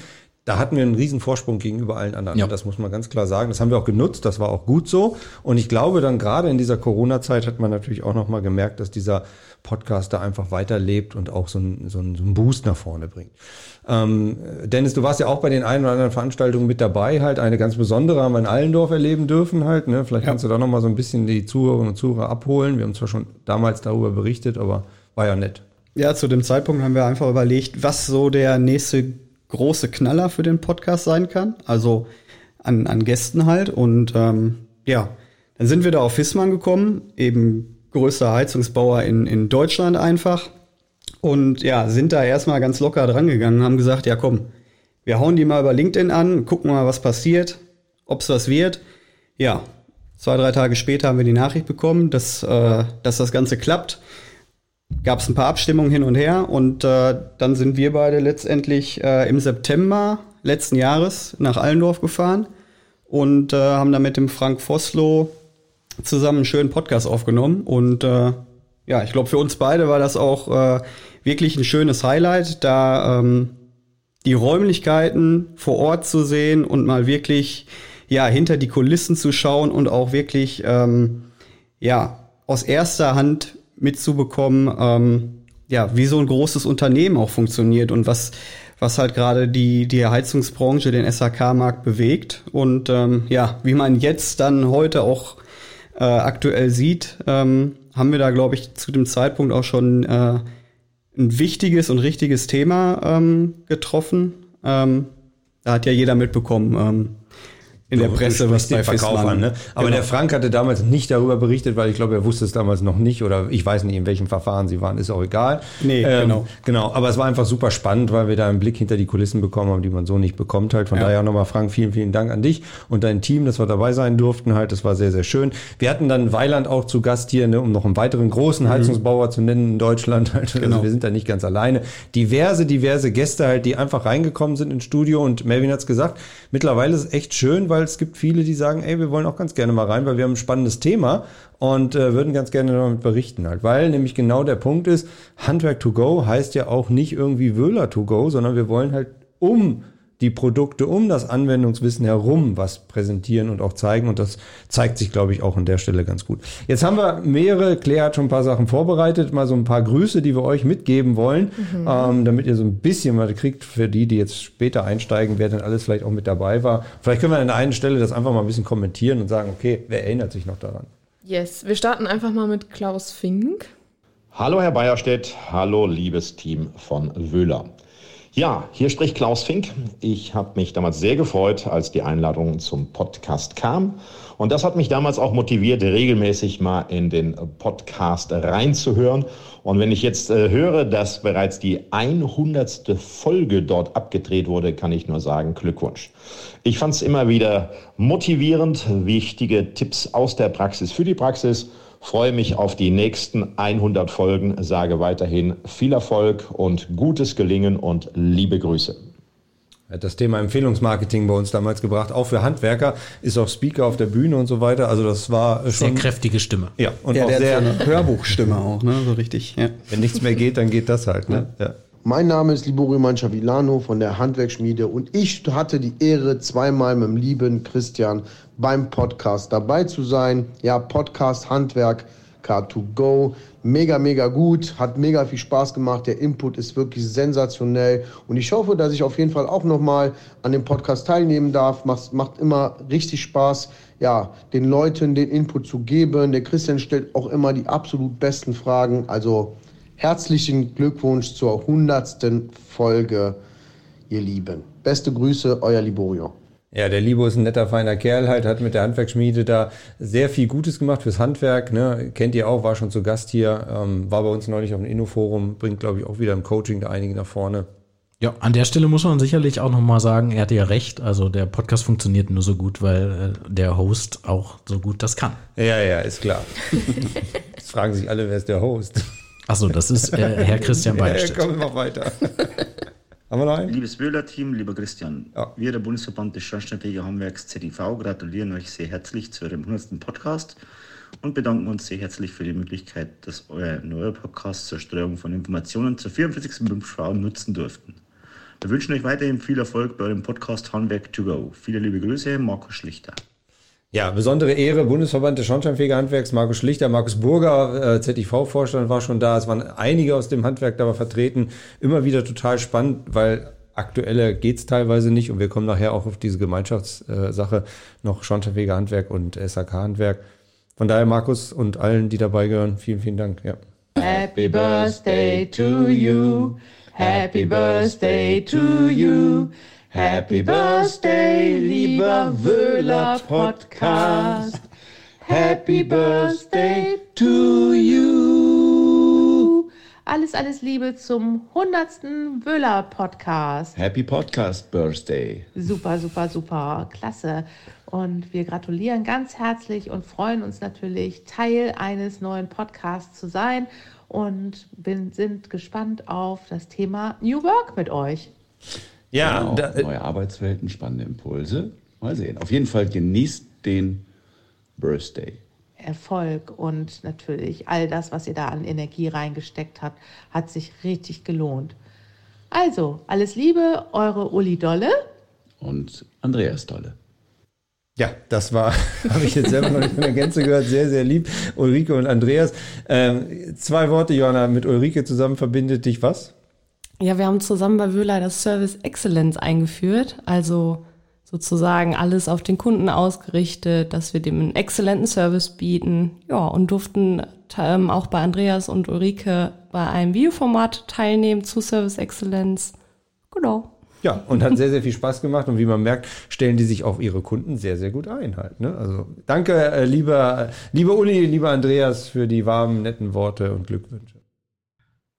Da hatten wir einen riesen Vorsprung gegenüber allen anderen. Ja. Das muss man ganz klar sagen. Das haben wir auch genutzt. Das war auch gut so. Und ich glaube, dann gerade in dieser Corona-Zeit hat man natürlich auch nochmal gemerkt, dass dieser Podcast da einfach weiterlebt und auch so einen, so einen, so einen Boost nach vorne bringt. Ähm, Dennis, du warst ja auch bei den einen oder anderen Veranstaltungen mit dabei. Halt eine ganz besondere haben wir in Allendorf erleben dürfen halt. Ne? Vielleicht kannst du da nochmal so ein bisschen die Zuhörerinnen und Zuhörer abholen. Wir haben zwar schon damals darüber berichtet, aber war ja nett. Ja, zu dem Zeitpunkt haben wir einfach überlegt, was so der nächste große Knaller für den Podcast sein kann. Also an, an Gästen halt. Und ähm, ja, dann sind wir da auf Fissmann gekommen, eben größter Heizungsbauer in, in Deutschland einfach. Und ja, sind da erstmal ganz locker dran gegangen, haben gesagt, ja komm, wir hauen die mal über LinkedIn an, gucken mal, was passiert, ob's was wird. Ja, zwei, drei Tage später haben wir die Nachricht bekommen, dass, äh, dass das Ganze klappt gab es ein paar Abstimmungen hin und her und äh, dann sind wir beide letztendlich äh, im September letzten Jahres nach Allendorf gefahren und äh, haben da mit dem Frank Vossloh zusammen einen schönen Podcast aufgenommen und äh, ja, ich glaube für uns beide war das auch äh, wirklich ein schönes Highlight, da ähm, die Räumlichkeiten vor Ort zu sehen und mal wirklich ja hinter die Kulissen zu schauen und auch wirklich ähm, ja aus erster Hand mitzubekommen, ähm, ja wie so ein großes Unternehmen auch funktioniert und was was halt gerade die die Heizungsbranche, den SAK-Markt bewegt und ähm, ja wie man jetzt dann heute auch äh, aktuell sieht, ähm, haben wir da glaube ich zu dem Zeitpunkt auch schon äh, ein wichtiges und richtiges Thema ähm, getroffen. Ähm, da hat ja jeder mitbekommen, ähm, in der Presse, was bei Verkauf Fissmann. an. Ne? Aber Genau. der Frank hatte damals nicht darüber berichtet, weil ich glaube, er wusste es damals noch nicht oder ich weiß nicht, in welchem Verfahren sie waren, ist auch egal. Nee, genau. Genau, aber es war einfach super spannend, weil wir da einen Blick hinter die Kulissen bekommen haben, die man so nicht bekommt halt. Von Ja. daher nochmal Frank, vielen, vielen Dank an dich und dein Team, dass wir dabei sein durften halt. Das war sehr, sehr schön. Wir hatten dann Weiland auch zu Gast hier, ne, um noch einen weiteren großen Heizungsbauer zu nennen in Deutschland. Halt. Genau. Also wir sind da nicht ganz alleine. Diverse, diverse Gäste halt, die einfach reingekommen sind ins Studio und Melvin hat's gesagt, mittlerweile ist es echt schön, weil es gibt viele, die sagen, ey, wir wollen auch ganz gerne mal rein, weil wir haben ein spannendes Thema und äh, würden ganz gerne damit berichten halt, weil nämlich genau der Punkt ist, Handwerk to go heißt ja auch nicht irgendwie Wöhler to go, sondern wir wollen halt um die Produkte um das Anwendungswissen herum was präsentieren und auch zeigen. Und das zeigt sich, glaube ich, auch an der Stelle ganz gut. Jetzt haben wir mehrere, Claire hat schon ein paar Sachen vorbereitet, mal so ein paar Grüße, die wir euch mitgeben wollen, ähm, damit ihr so ein bisschen was kriegt für die, die jetzt später einsteigen, wer denn alles vielleicht auch mit dabei war. Vielleicht können wir an der einen Stelle das einfach mal ein bisschen kommentieren und sagen, okay, wer erinnert sich noch daran? Yes, wir starten einfach mal mit Klaus Fink. Hallo Herr Bayerstedt, hallo liebes Team von Wöhler. Ja, hier spricht Klaus Fink. Ich habe mich damals sehr gefreut, als die Einladung zum Podcast kam. Und das hat mich damals auch motiviert, regelmäßig mal in den Podcast reinzuhören. Und wenn ich jetzt äh, höre, dass bereits die 100. Folge dort abgedreht wurde, kann ich nur sagen, Glückwunsch. Ich fand es immer wieder motivierend, wichtige Tipps aus der Praxis für die Praxis freue mich auf die nächsten 100 Folgen, sage weiterhin viel Erfolg und gutes Gelingen und liebe Grüße. Er hat das Thema Empfehlungsmarketing bei uns damals gebracht, auch für Handwerker, ist auch Speaker auf der Bühne und so weiter. Also das war Sehr schon kräftige Stimme. ja und Ja, auch der sehr, eine Hörbuchstimme auch, ne? So richtig. Ja. wenn nichts mehr geht, dann geht das halt. Ne? Ja. Mein Name ist Liborio Manchavilano von der Handwerksschmiede und ich hatte die Ehre, zweimal mit dem lieben Christian beim Podcast dabei zu sein. Ja, Podcast Handwerk Car2Go. Mega, mega gut, hat mega viel Spaß gemacht. Der Input ist wirklich sensationell und ich hoffe, dass ich auf jeden Fall auch nochmal an dem Podcast teilnehmen darf. Macht, macht immer richtig Spaß, ja, den Leuten den Input zu geben. Der Christian stellt auch immer die absolut besten Fragen. Also Herzlichen Glückwunsch zur hundertsten Folge, ihr Lieben. Beste Grüße, euer Liborio. Ja, der Libo ist ein netter, feiner Kerl halt, hat mit der Handwerksschmiede da sehr viel Gutes gemacht fürs Handwerk. Ne? Kennt ihr auch, war schon zu Gast hier, ähm, war bei uns neulich auf dem Innoforum, bringt, glaube ich, auch wieder im Coaching da einige nach vorne. Ja, an der Stelle muss man sicherlich auch noch mal sagen, er hatte ja recht. Also der Podcast funktioniert nur so gut, weil äh, der Host auch so gut das kann. Ja, ja, ist klar. Jetzt fragen sich alle, wer ist der Host? Achso, das ist äh, Herr Christian Ja, Beilstedt. kommen wir noch weiter. Haben wir noch einen? Liebes Wöhler-Team, lieber Christian, Ja. wir, der Bundesverband des Schornsteinfeger Handwerks ZIV, gratulieren euch sehr herzlich zu eurem 100. Podcast und bedanken uns sehr herzlich für die Möglichkeit, dass euer neuer Podcast zur Streuung von Informationen zur 44. Berufsschau nutzen durften. Wir wünschen euch weiterhin viel Erfolg bei eurem Podcast Handwerk to go. Viele liebe Grüße, Markus Schlichter. Ja, besondere Ehre, Bundesverband des Schornsteinfegerhandwerks, Markus Schlichter, Markus Burger, äh, ZIV-Vorstand war schon da. Es waren einige aus dem Handwerk da vertreten. Immer wieder total spannend, weil aktueller geht's teilweise nicht. Und wir kommen nachher auch auf diese Gemeinschaftssache noch Schornsteinfegerhandwerk und SAK-Handwerk. Von daher, Markus und allen, die dabei gehören, vielen, vielen Dank. Ja. Happy birthday to you. Happy birthday to you. Happy birthday, lieber Wöhler Podcast. Happy birthday to you. Alles, alles Liebe zum 100. Wöhler Podcast. Happy Podcast Birthday. Super, super, super. Klasse. Und wir gratulieren ganz herzlich und freuen uns natürlich, Teil eines neuen Podcasts zu sein und bin, sind gespannt auf das Thema New Work mit euch. Ja, genau. da, äh, neue Arbeitswelten, spannende Impulse. Mal sehen. Auf jeden Fall genießt den Birthday. Erfolg und natürlich all das, was ihr da an Energie reingesteckt habt, hat sich richtig gelohnt. Also, alles Liebe, eure Uli Dolle. Und Andreas Dolle. Ja, das war, habe ich jetzt selber noch nicht in der Gänze gehört, sehr, sehr lieb. Ulrike und Andreas. Ähm, zwei Worte, Johanna, mit Ulrike zusammen verbindet dich was? Ja, wir haben zusammen bei Wöhler das Service Excellence eingeführt, also sozusagen alles auf den Kunden ausgerichtet, dass wir dem einen exzellenten Service bieten. Ja, und durften ähm, auch bei Andreas und Ulrike bei einem Videoformat teilnehmen zu Service Exzellenz. Genau. Ja, und hat sehr, sehr viel Spaß gemacht. Und wie man merkt, stellen die sich auf ihre Kunden sehr, sehr gut ein halt. Ne? Also danke, äh, lieber, lieber Uli, lieber Andreas, für die warmen, netten Worte und Glückwünsche.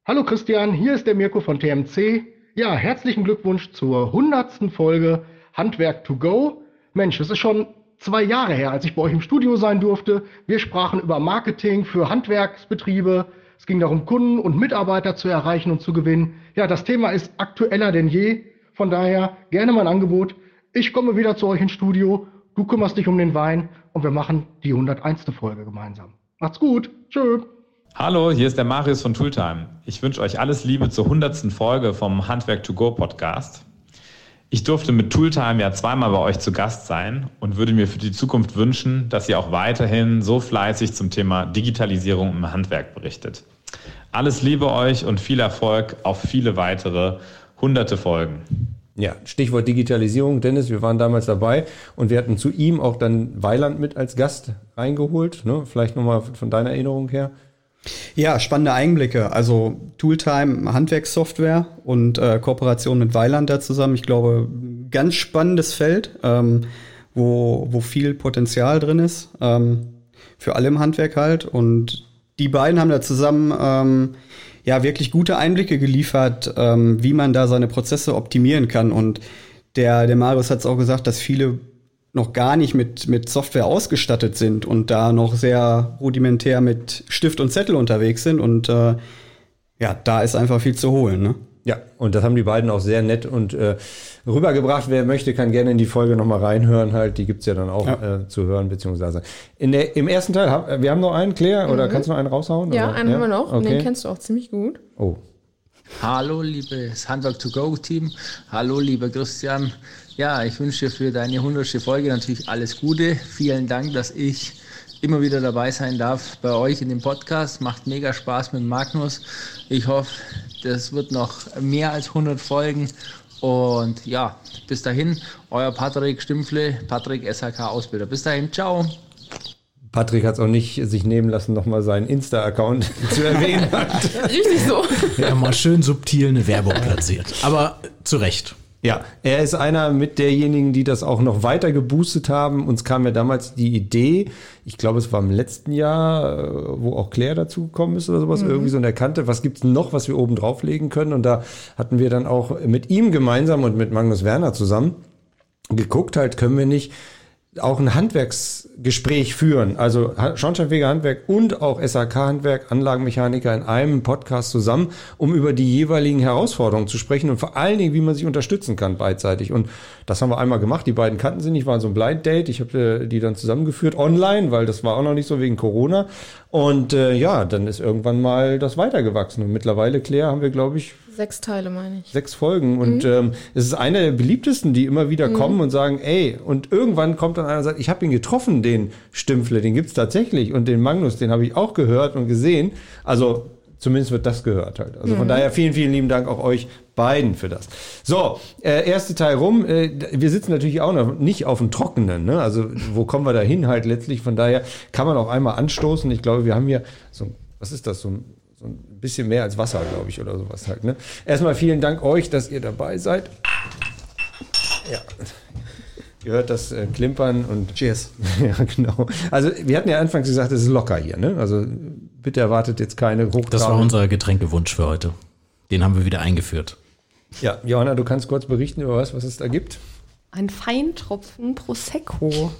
Hallo Christian, hier ist der Mirko von TMC. Ja, herzlichen Glückwunsch zur hundertsten Folge Handwerk to go. Mensch, es ist schon zwei Jahre her, als ich bei euch im Studio sein durfte. Wir sprachen über Marketing für Handwerksbetriebe. Es ging darum, Kunden und Mitarbeiter zu erreichen und zu gewinnen. Ja, das Thema ist aktueller denn je. Von daher gerne mein Angebot. Ich komme wieder zu euch ins Studio. Du kümmerst dich um den Wein und wir machen die 101. Folge gemeinsam. Macht's gut. Tschö. Hallo, hier ist der Marius von Tooltime. Ich wünsche euch alles Liebe zur 100. Folge vom Handwerk to Go Podcast. Ich durfte mit Tooltime ja zweimal bei euch zu Gast sein und würde mir für die Zukunft wünschen, dass ihr auch weiterhin so fleißig zum Thema Digitalisierung im Handwerk berichtet. Alles Liebe euch und viel Erfolg auf viele weitere hunderte Folgen. Ja, Stichwort Digitalisierung. Dennis, wir waren damals dabei und wir hatten zu ihm auch dann Weiland mit als Gast reingeholt. Ne? Vielleicht nochmal von deiner Erinnerung her. Ja, spannende Einblicke. Also Tooltime, Handwerkssoftware und äh, Kooperation mit Weiland da zusammen. Ich glaube, ganz spannendes Feld, ähm, wo, wo viel Potenzial drin ist. Ähm, für alle im Handwerk halt. Und die beiden haben da zusammen ähm, ja wirklich gute Einblicke geliefert, ähm, wie man da seine Prozesse optimieren kann. Und der, der Marius hat es auch gesagt, dass viele noch gar nicht mit, mit Software ausgestattet sind und da noch sehr rudimentär mit Stift und Zettel unterwegs sind. Und äh, ja, da ist einfach viel zu holen. Ne? Ja, und das haben die beiden auch sehr nett und äh, rübergebracht. Wer möchte, kann gerne in die Folge nochmal reinhören. Halt, die gibt's ja dann auch ja. äh, zu hören beziehungsweise. In der, Im ersten Teil, hab, wir haben noch einen, Claire, oder mhm. kannst du noch einen raushauen? Ja, oder? einen ja? haben wir noch. Okay. Den kennst du auch ziemlich gut. Oh. Hallo, liebes Handwerk to Go Team. Hallo, lieber Christian. Ja, ich wünsche für deine 100. Folge natürlich alles Gute. Vielen Dank, dass ich immer wieder dabei sein darf bei euch in dem Podcast. Macht mega Spaß mit Magnus. Ich hoffe, das wird noch mehr als 100 Folgen. Und ja, bis dahin, euer Patrick Stimpfle, Patrick SHK Ausbilder. Bis dahin, ciao. Patrick hat es auch nicht sich nehmen lassen, nochmal seinen Insta-Account zu erwähnen. Richtig so. Ja, mal schön subtil eine Werbung platziert. Aber zu Recht. Ja, er ist einer mit derjenigen, die das auch noch weiter geboostet haben. Uns kam ja damals die Idee, ich glaube, es war im letzten Jahr, äh, wo auch Claire dazu gekommen ist oder sowas, mhm. irgendwie so in der Kante, was gibt's noch, was wir oben drauflegen können? Und da hatten wir dann auch mit ihm gemeinsam und mit Magnus Werner zusammen geguckt, halt, können wir nicht auch ein Handwerksgespräch führen, also Schornsteinfeger Handwerk und auch SAK Handwerk, Anlagenmechaniker in einem Podcast zusammen, um über die jeweiligen Herausforderungen zu sprechen und vor allen Dingen, wie man sich unterstützen kann beidseitig. Und das haben wir einmal gemacht. Die beiden kannten sie nicht, waren so ein Blind Date. Ich habe äh, die dann zusammengeführt online, weil das war auch noch nicht so wegen Corona. Und äh, ja, dann ist irgendwann mal das weitergewachsen. Und mittlerweile, Claire, haben wir, glaube ich, Sechs Teile, meine ich. Sechs Folgen. Und mhm. ähm, es ist einer der beliebtesten, die immer wieder mhm. kommen und sagen, ey, und irgendwann kommt dann einer und sagt, ich habe ihn getroffen, den Stümpfle, den gibt's tatsächlich. Und den Magnus, den habe ich auch gehört und gesehen. Also zumindest wird das gehört halt. Also von mhm. daher vielen, vielen lieben Dank auch euch beiden für das. So, äh, erste Teil rum. Äh, wir sitzen natürlich auch noch nicht auf dem Trockenen. Ne? Also wo kommen wir da hin halt letztlich? Von daher kann man auch einmal anstoßen. Ich glaube, wir haben hier so, was ist das, so ein so ein bisschen mehr als Wasser, glaube ich, oder sowas halt. Ne? Erstmal vielen Dank euch, dass ihr dabei seid. Ja. Ihr hört das äh, Klimpern und Cheers. ja, genau. Also wir hatten ja anfangs gesagt, es ist locker hier, ne? Also bitte erwartet jetzt keine Hochtrabenden. Das war unser Getränkewunsch für heute. Den haben wir wieder eingeführt. Ja, Johanna, du kannst kurz berichten über was, was es da gibt. Ein Feintropfen Prosecco.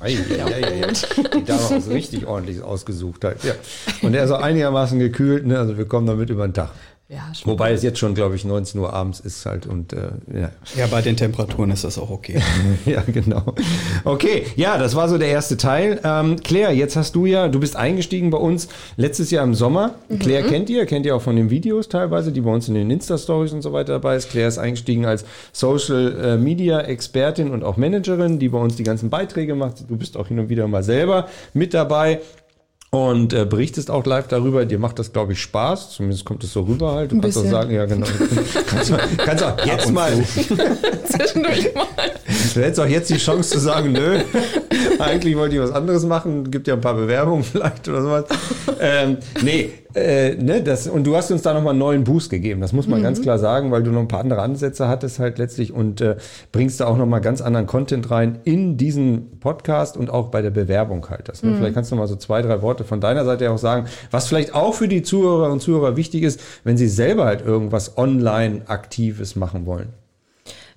Ei, ja, ja, ja, Die Dame hat richtig ordentlich ausgesucht halt. Ja. Und er ist auch einigermaßen gekühlt, ne? also wir kommen damit über den Tag. Ja, Wobei es jetzt schon, glaube ich, 19 Uhr abends ist halt und äh, ja. Ja, bei den Temperaturen ist das auch okay. ja, genau. Okay, ja, das war so der erste Teil. Ähm, Claire, jetzt hast du ja, du bist eingestiegen bei uns letztes Jahr im Sommer. Mhm. Claire kennt ihr, kennt ihr auch von den Videos teilweise, die bei uns in den Insta-Stories und so weiter dabei ist. Claire ist eingestiegen als Social äh, Media Expertin und auch Managerin, die bei uns die ganzen Beiträge macht. Du bist auch hin und wieder mal selber mit dabei. Und äh, berichtest auch live darüber. Dir macht das, glaube ich, Spaß. Zumindest kommt es so rüber halt. Du kannst auch sagen, ja genau. kannst, du, kannst auch jetzt mal. Zwischendurch mal. Du hättest auch jetzt die Chance zu sagen, nö, eigentlich wollte ich was anderes machen. Gibt ja ein paar Bewerbungen vielleicht oder sowas. Ähm, nee, äh, ne, das, und du hast uns da nochmal einen neuen Boost gegeben. Das muss man mhm. ganz klar sagen, weil du noch ein paar andere Ansätze hattest halt letztlich und äh, bringst da auch nochmal ganz anderen Content rein in diesen Podcast und auch bei der Bewerbung halt. Das, ne? mhm. Vielleicht kannst du mal so zwei, drei Worte von deiner Seite auch sagen, was vielleicht auch für die Zuhörer und Zuhörer wichtig ist, wenn sie selber halt irgendwas online Aktives machen wollen.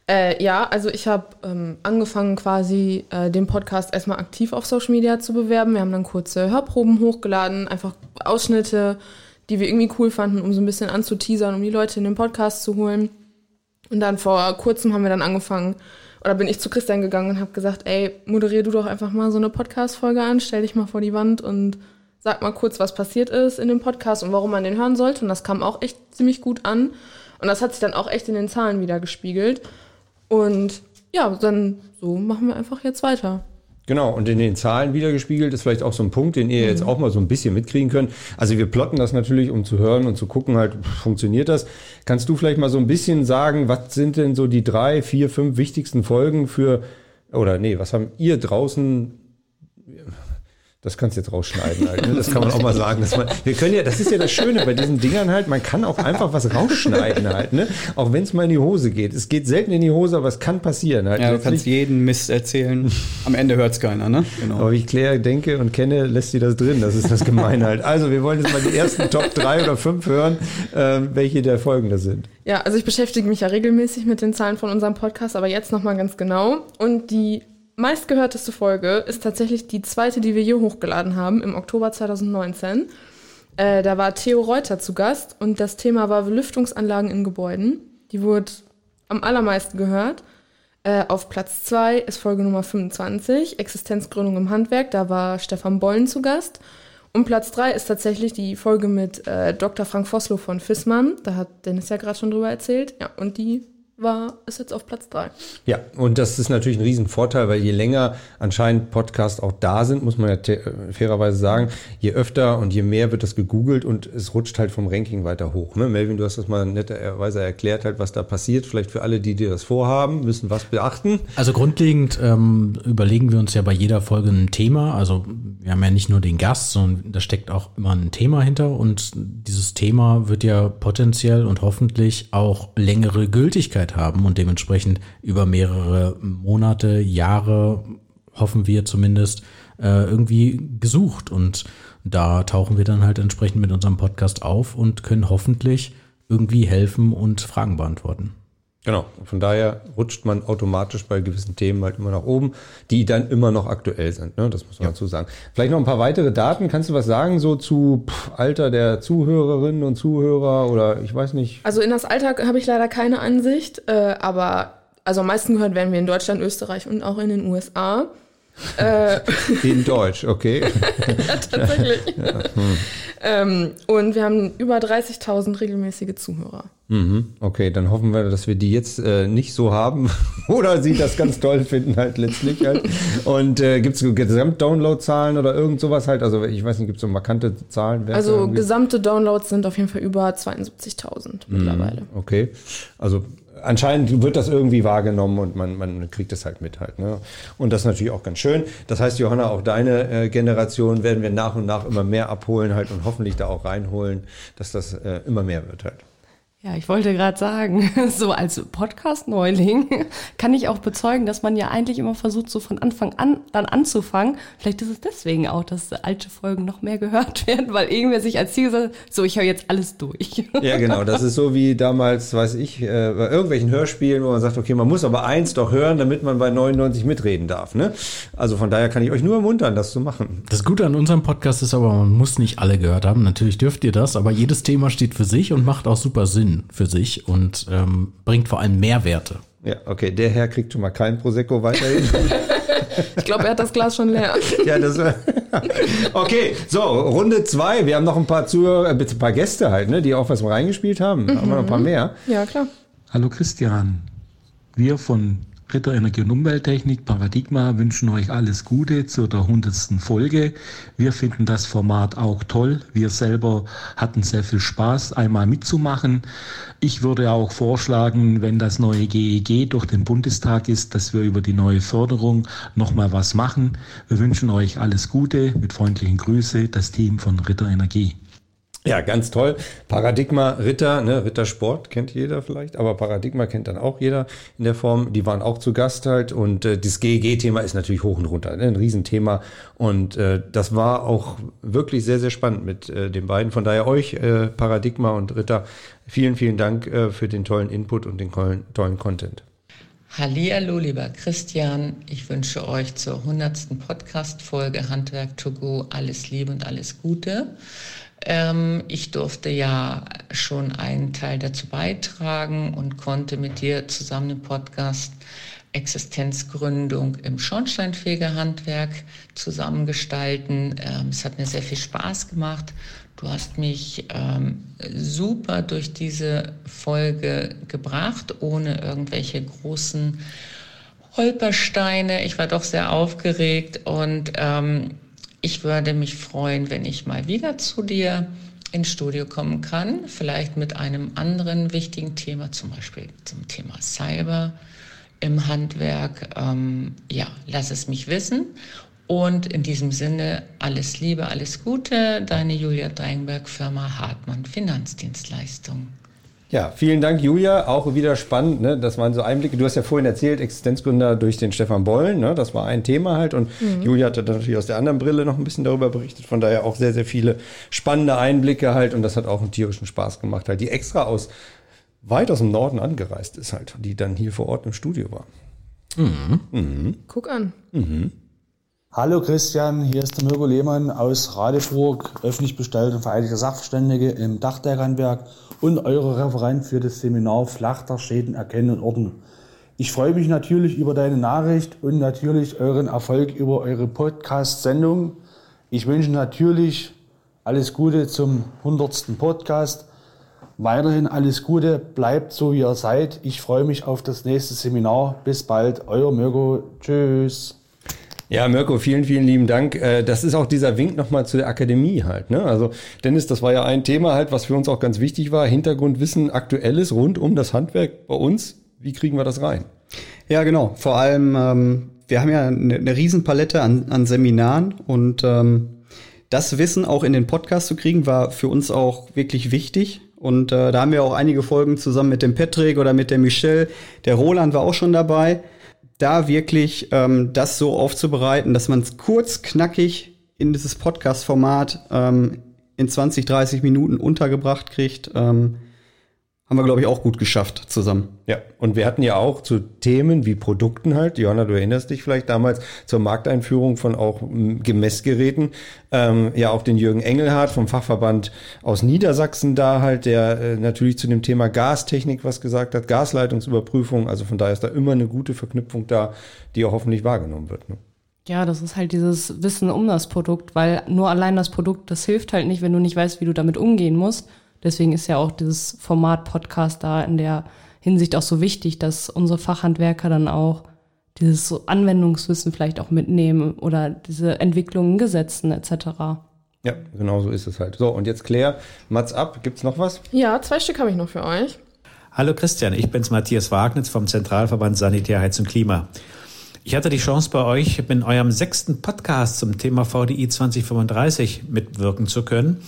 Äh, ja, also ich habe ähm, angefangen quasi äh, den Podcast erstmal aktiv auf Social Media zu bewerben. Wir haben dann kurze Hörproben hochgeladen, einfach Ausschnitte, die wir irgendwie cool fanden, um so ein bisschen anzuteasern, um die Leute in den Podcast zu holen. Und dann vor kurzem haben wir dann angefangen, oder bin ich zu Christian gegangen und habe gesagt, ey, moderier du doch einfach mal so eine Podcast-Folge an, stell dich mal vor die Wand und sag mal kurz, was passiert ist in dem Podcast und warum man den hören sollte. Und das kam auch echt ziemlich gut an. Und das hat sich dann auch echt in den Zahlen wieder gespiegelt. Und ja, dann so machen wir einfach jetzt weiter. Genau, und in den Zahlen wiedergespiegelt ist vielleicht auch so ein Punkt, den ihr mhm. jetzt auch mal so ein bisschen mitkriegen könnt. Also wir plotten das natürlich, um zu hören und zu gucken, halt, funktioniert das. Kannst du vielleicht mal so ein bisschen sagen, was sind denn so die drei, vier, fünf wichtigsten Folgen für, oder nee, was haben ihr draußen das kannst du jetzt rausschneiden halt. Ne? Das kann man auch mal sagen. Dass man, wir können ja, das ist ja das Schöne bei diesen Dingern halt, man kann auch einfach was rausschneiden halt, ne? Auch wenn es mal in die Hose geht. Es geht selten in die Hose, aber es kann passieren halt. Ja, du kannst jeden Mist erzählen. Am Ende hört es keiner, ne? Genau. Aber wie ich Claire denke und kenne, lässt sie das drin. Das ist das Gemeine halt. Also, wir wollen jetzt mal die ersten Top drei oder fünf hören, äh, welche der Folgen das sind. Ja, also ich beschäftige mich ja regelmäßig mit den Zahlen von unserem Podcast, aber jetzt nochmal ganz genau. Und die meistgehörteste Folge ist tatsächlich die zweite, die wir hier hochgeladen haben, im Oktober 2019. Äh, da war Theo Reuter zu Gast und das Thema war Belüftungsanlagen in Gebäuden. Die wurde am allermeisten gehört. Äh, auf Platz 2 ist Folge Nummer 25, Existenzgründung im Handwerk. Da war Stefan Bollen zu Gast. Und Platz 3 ist tatsächlich die Folge mit äh, Dr. Frank Vossloh von Fissmann. Da hat Dennis ja gerade schon drüber erzählt. Ja, und die war, ist jetzt auf Platz 3. Ja, und das ist natürlich ein Riesenvorteil, weil je länger anscheinend Podcasts auch da sind, muss man ja fairerweise sagen, je öfter und je mehr wird das gegoogelt und es rutscht halt vom Ranking weiter hoch. Ne? Melvin, du hast das mal netterweise erklärt, halt, was da passiert. Vielleicht für alle, die dir das vorhaben, müssen was beachten. Also grundlegend ähm, überlegen wir uns ja bei jeder Folge ein Thema. Also wir haben ja nicht nur den Gast, sondern da steckt auch immer ein Thema hinter und dieses Thema wird ja potenziell und hoffentlich auch längere Gültigkeit Möglichkeit haben und dementsprechend über mehrere Monate, Jahre, hoffen wir zumindest, äh, irgendwie gesucht. Und da tauchen wir dann halt entsprechend mit unserem Podcast auf und können hoffentlich irgendwie helfen und Fragen beantworten. Genau. Von daher rutscht man automatisch bei gewissen Themen halt immer nach oben, die dann immer noch aktuell sind. Ne? Das muss man ja. dazu sagen. Vielleicht noch ein paar weitere Daten. Kannst du was sagen so zu pff, Alter der Zuhörerinnen und Zuhörer oder ich weiß nicht? Also in das Alter habe ich leider keine Ansicht, äh, aber also am meisten gehört werden wir in Deutschland, Österreich und auch in den USA. Äh, in Deutsch, okay. ja, tatsächlich. Ja, hm. ähm, und wir haben über 30.000 regelmäßige Zuhörer. Mhm, okay, dann hoffen wir, dass wir die jetzt äh, nicht so haben oder sie das ganz toll finden halt letztlich halt. Und äh, gibt es Gesamt-Download-Zahlen oder irgend sowas halt? Also ich weiß nicht, gibt es so markante Zahlen? Also gesamte Downloads sind auf jeden Fall über 72.000 mhm, mittlerweile. Okay, also anscheinend wird das irgendwie wahrgenommen und man, man kriegt das halt mit halt. Ne? Und das ist natürlich auch ganz schön. Das heißt, Johanna, auch deine äh, Generation werden wir nach und nach immer mehr abholen halt und hoffentlich da auch reinholen, dass das äh, immer mehr wird halt. Ja, ich wollte gerade sagen, so als Podcast-Neuling kann ich auch bezeugen, dass man ja eigentlich immer versucht, so von Anfang an dann anzufangen. Vielleicht ist es deswegen auch, dass alte Folgen noch mehr gehört werden, weil irgendwer sich als Ziel sagt, so, ich höre jetzt alles durch. Ja, genau. Das ist so wie damals, weiß ich, äh, bei irgendwelchen Hörspielen, wo man sagt, okay, man muss aber eins doch hören, damit man bei 99 mitreden darf. Ne? Also von daher kann ich euch nur ermuntern, das zu machen. Das Gute an unserem Podcast ist aber, man muss nicht alle gehört haben. Natürlich dürft ihr das, aber jedes Thema steht für sich und macht auch super Sinn für sich und ähm, bringt vor allem Mehrwerte. Ja, okay, der Herr kriegt schon mal kein Prosecco weiterhin. ich glaube, er hat das Glas schon leer. ja, das Okay, so, Runde zwei. Wir haben noch ein paar Zuhörer, äh, ein paar Gäste halt, ne, die auch was reingespielt haben. Mhm. Haben wir noch ein paar mehr. Ja, klar. Hallo Christian. Wir von Ritter Energie und Umwelttechnik, Paradigma, wünschen euch alles Gute zu der hundertsten Folge. Wir finden das Format auch toll. Wir selber hatten sehr viel Spaß, einmal mitzumachen. Ich würde auch vorschlagen, wenn das neue GEG durch den Bundestag ist, dass wir über die neue Förderung nochmal was machen. Wir wünschen euch alles Gute. Mit freundlichen Grüße, das Team von Ritter Energie. Ja, ganz toll. Paradigma Ritter, ne, Rittersport kennt jeder vielleicht, aber Paradigma kennt dann auch jeder in der Form. Die waren auch zu Gast halt und äh, das GEG-Thema ist natürlich hoch und runter, ne, ein Riesenthema und äh, das war auch wirklich sehr, sehr spannend mit äh, den beiden. Von daher euch, äh, Paradigma und Ritter, vielen, vielen Dank äh, für den tollen Input und den tollen, tollen Content. Hallihallo, lieber Christian. Ich wünsche euch zur 100. Podcast-Folge Handwerk to go alles Liebe und alles Gute. Ähm, ich durfte ja schon einen Teil dazu beitragen und konnte mit dir zusammen im Podcast Existenzgründung im Schornsteinfegerhandwerk zusammengestalten. Ähm, es hat mir sehr viel Spaß gemacht. Du hast mich ähm, super durch diese Folge gebracht, ohne irgendwelche großen Holpersteine. Ich war doch sehr aufgeregt und ähm, ich würde mich freuen, wenn ich mal wieder zu dir ins Studio kommen kann, vielleicht mit einem anderen wichtigen Thema, zum Beispiel zum Thema Cyber im Handwerk. Ähm, ja, lass es mich wissen. Und in diesem Sinne alles Liebe, alles Gute, deine Julia Dreinberg, Firma Hartmann Finanzdienstleistung. Ja, vielen Dank, Julia. Auch wieder spannend. Ne? Das waren so Einblicke. Du hast ja vorhin erzählt, Existenzgründer durch den Stefan Bollen. Ne? Das war ein Thema halt. Und mhm. Julia hat natürlich aus der anderen Brille noch ein bisschen darüber berichtet. Von daher auch sehr, sehr viele spannende Einblicke halt. Und das hat auch einen tierischen Spaß gemacht halt. Die extra aus weit aus dem Norden angereist ist halt. Die dann hier vor Ort im Studio war. Mhm. Mhm. Guck an. Mhm. Hallo Christian, hier ist der Mirko Lehmann aus Radeburg, öffentlich bestellter und vereidigter Sachverständige im Dachdeckhandwerk und eure Referent für das Seminar Flachdachschäden erkennen und orten. Ich freue mich natürlich über deine Nachricht und natürlich euren Erfolg über eure Podcast-Sendung. Ich wünsche natürlich alles Gute zum 100. Podcast. Weiterhin alles Gute, bleibt so wie ihr seid. Ich freue mich auf das nächste Seminar. Bis bald, euer Mirko. Tschüss. Ja, Mirko, vielen, vielen lieben Dank. Äh, das ist auch dieser Wink nochmal zu der Akademie halt. Ne? Also, Dennis, das war ja ein Thema halt, was für uns auch ganz wichtig war. Hintergrundwissen, aktuelles rund um das Handwerk bei uns. Wie kriegen wir das rein? Ja, genau. Vor allem, ähm, wir haben ja eine, eine Riesenpalette an, an Seminaren und ähm, das Wissen auch in den Podcast zu kriegen, war für uns auch wirklich wichtig. Und äh, da haben wir auch einige Folgen zusammen mit dem Patrick oder mit der Michelle. Der Roland war auch schon dabei da wirklich ähm, das so aufzubereiten, dass man es kurz, knackig in dieses Podcast-Format ähm, in 20, 30 Minuten untergebracht kriegt, ähm, haben wir, glaube ich, auch gut geschafft zusammen. Ja, und wir hatten ja auch zu Themen wie Produkten halt, Johanna, du erinnerst dich vielleicht damals zur Markteinführung von auch Gemessgeräten, ähm, ja auch den Jürgen Engelhardt vom Fachverband aus Niedersachsen da halt, der äh, natürlich zu dem Thema Gastechnik was gesagt hat, Gasleitungsüberprüfung, also von daher ist da immer eine gute Verknüpfung da, die auch hoffentlich wahrgenommen wird. Ne? Ja, das ist halt dieses Wissen um das Produkt, weil nur allein das Produkt, das hilft halt nicht, wenn du nicht weißt, wie du damit umgehen musst. Deswegen ist ja auch dieses Format Podcast da in der Hinsicht auch so wichtig, dass unsere Fachhandwerker dann auch dieses Anwendungswissen vielleicht auch mitnehmen oder diese Entwicklungen, Gesetzen etc. Ja, genau so ist es halt. So, und jetzt Claire, Mats ab, gibt's noch was? Ja, zwei Stück habe ich noch für euch. Hallo Christian, ich bin's Matthias Wagnitz vom Zentralverband Sanitär, Heiz und Klima. Ich hatte die Chance bei euch in eurem sechsten Podcast zum Thema VDI 2035 mitwirken zu können.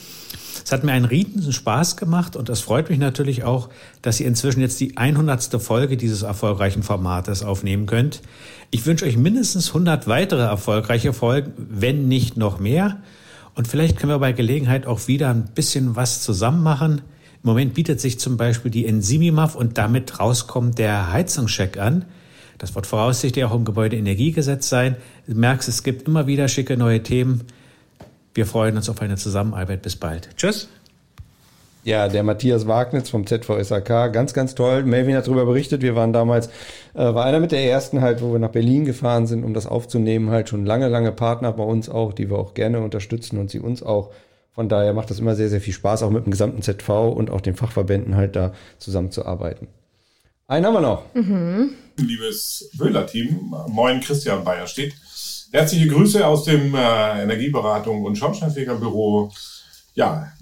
Es hat mir einen riesen Spaß gemacht und es freut mich natürlich auch, dass ihr inzwischen jetzt die 100. Folge dieses erfolgreichen Formates aufnehmen könnt. Ich wünsche euch mindestens 100 weitere erfolgreiche Folgen, wenn nicht noch mehr. Und vielleicht können wir bei Gelegenheit auch wieder ein bisschen was zusammen machen. Im Moment bietet sich zum Beispiel die Enzymimaf und damit rauskommt der Heizungscheck an. Das wird voraussichtlich auch im Gebäudeenergiegesetz sein. Du merkst, es gibt immer wieder schicke neue Themen. Wir freuen uns auf eine Zusammenarbeit. Bis bald. Tschüss. Ja, der Matthias Wagnitz vom ZVSAK, ganz, ganz toll. Melvin hat darüber berichtet. Wir waren damals, äh, war einer mit der ersten halt, wo wir nach Berlin gefahren sind, um das aufzunehmen. Halt schon lange, lange Partner bei uns auch, die wir auch gerne unterstützen und sie uns auch. Von daher macht das immer sehr, sehr viel Spaß, auch mit dem gesamten ZV und auch den Fachverbänden halt da zusammenzuarbeiten. Einen haben wir noch. Mhm. liebes Böhler-Team. Moin, Christian Bayerstedt. Herzliche Grüße aus dem äh, Energieberatung und Schornsteinfegerbüro. Ja,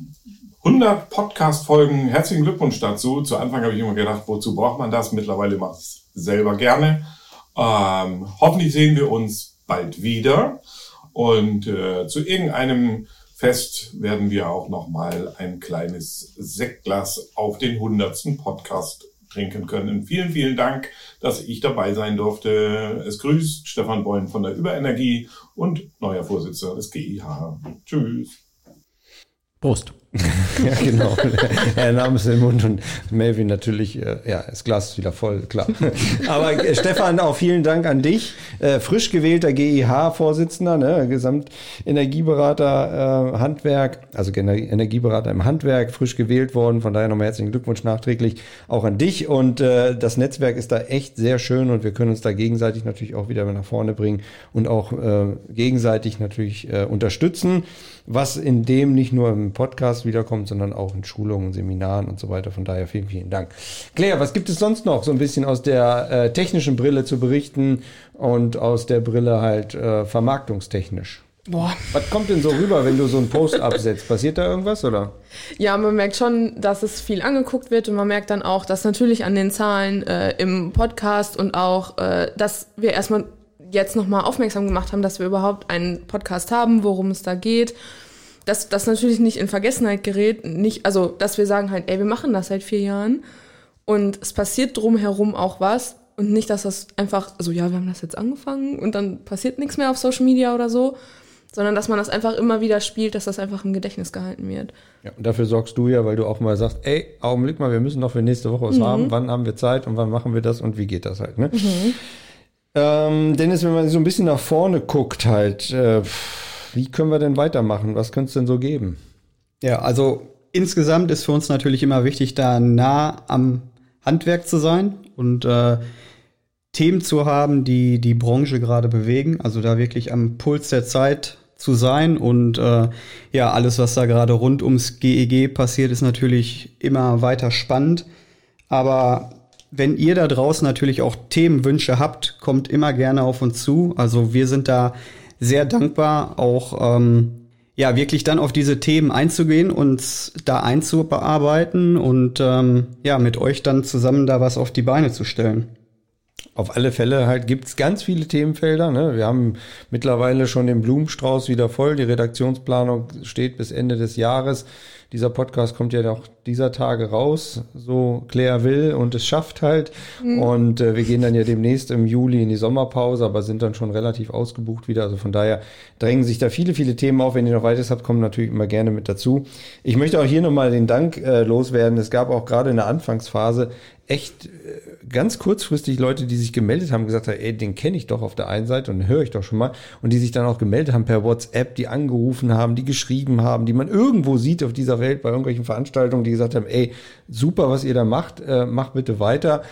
100 Podcast-Folgen. Herzlichen Glückwunsch dazu. Zu Anfang habe ich immer gedacht, wozu braucht man das? Mittlerweile mache ich es selber gerne. Ähm, hoffentlich sehen wir uns bald wieder. Und äh, zu irgendeinem Fest werden wir auch nochmal ein kleines Sektglas auf den 100. Podcast trinken können. Vielen, vielen Dank, dass ich dabei sein durfte. Es grüßt Stefan Beun von der Überenergie und neuer Vorsitzender des GIH. Tschüss. Prost. ja, genau. Er nahm es in den Mund und Melvin natürlich, äh, ja, das Glas ist wieder voll, klar. Aber äh, Stefan, auch vielen Dank an dich. Äh, frisch gewählter GIH-Vorsitzender, ne, Gesamtenergieberater äh, Handwerk, also Energieberater im Handwerk, frisch gewählt worden. Von daher nochmal herzlichen Glückwunsch nachträglich auch an dich. Und äh, das Netzwerk ist da echt sehr schön und wir können uns da gegenseitig natürlich auch wieder nach vorne bringen und auch äh, gegenseitig natürlich unterstützen was in dem nicht nur im Podcast wiederkommt, sondern auch in Schulungen, Seminaren und so weiter. Von daher vielen, vielen Dank. Claire, was gibt es sonst noch so ein bisschen aus der äh, technischen Brille zu berichten und aus der Brille halt äh, vermarktungstechnisch? Boah. Was kommt denn so rüber, wenn du so einen Post absetzt? Passiert da irgendwas oder? Ja, man merkt schon, dass es viel angeguckt wird und man merkt dann auch, dass natürlich an den Zahlen äh, im Podcast und auch, äh, dass wir erstmal jetzt nochmal aufmerksam gemacht haben, dass wir überhaupt einen Podcast haben, worum es da geht. Dass das natürlich nicht in Vergessenheit gerät, nicht, also dass wir sagen halt, ey, wir machen das seit vier Jahren und es passiert drumherum auch was und nicht, dass das einfach, also ja, wir haben das jetzt angefangen und dann passiert nichts mehr auf Social Media oder so, sondern dass man das einfach immer wieder spielt, dass das einfach im Gedächtnis gehalten wird. Ja, und dafür sorgst du ja, weil du auch mal sagst, ey, Augenblick mal, wir müssen noch für nächste Woche was mhm. haben, wann haben wir Zeit und wann machen wir das und wie geht das halt, ne? Mhm. Ähm, Dennis, wenn man so ein bisschen nach vorne guckt, halt, äh, wie können wir denn weitermachen? Was könnte es denn so geben? Ja, also insgesamt ist für uns natürlich immer wichtig, da nah am Handwerk zu sein und äh, Themen zu haben, die die Branche gerade bewegen. Also da wirklich am Puls der Zeit zu sein und äh, ja, alles, was da gerade rund ums GEG e passiert, ist natürlich immer weiter spannend. Aber wenn ihr da draußen natürlich auch Themenwünsche habt, kommt immer gerne auf uns zu. Also wir sind da sehr dankbar, auch ähm, ja wirklich dann auf diese Themen einzugehen und da einzubearbeiten und ähm, ja mit euch dann zusammen da was auf die Beine zu stellen. Auf alle Fälle halt gibt's ganz viele Themenfelder. Ne? Wir haben mittlerweile schon den Blumenstrauß wieder voll. Die Redaktionsplanung steht bis Ende des Jahres. Dieser Podcast kommt ja noch dieser Tage raus, so Claire will und es schafft halt. Mhm. Und äh, wir gehen dann ja demnächst im Juli in die Sommerpause, aber sind dann schon relativ ausgebucht wieder. Also von daher drängen sich da viele, viele Themen auf. Wenn ihr noch weiteres habt, kommen natürlich immer gerne mit dazu. Ich möchte auch hier nochmal den Dank äh, loswerden. Es gab auch gerade in der Anfangsphase echt äh, ganz kurzfristig Leute, die sich gemeldet haben, gesagt haben, ey, den kenne ich doch auf der einen Seite und höre ich doch schon mal. Und die sich dann auch gemeldet haben per WhatsApp, die angerufen haben, die geschrieben haben, die man irgendwo sieht auf dieser Welt bei irgendwelchen Veranstaltungen, die gesagt haben, ey, super, was ihr da macht, äh, macht bitte weiter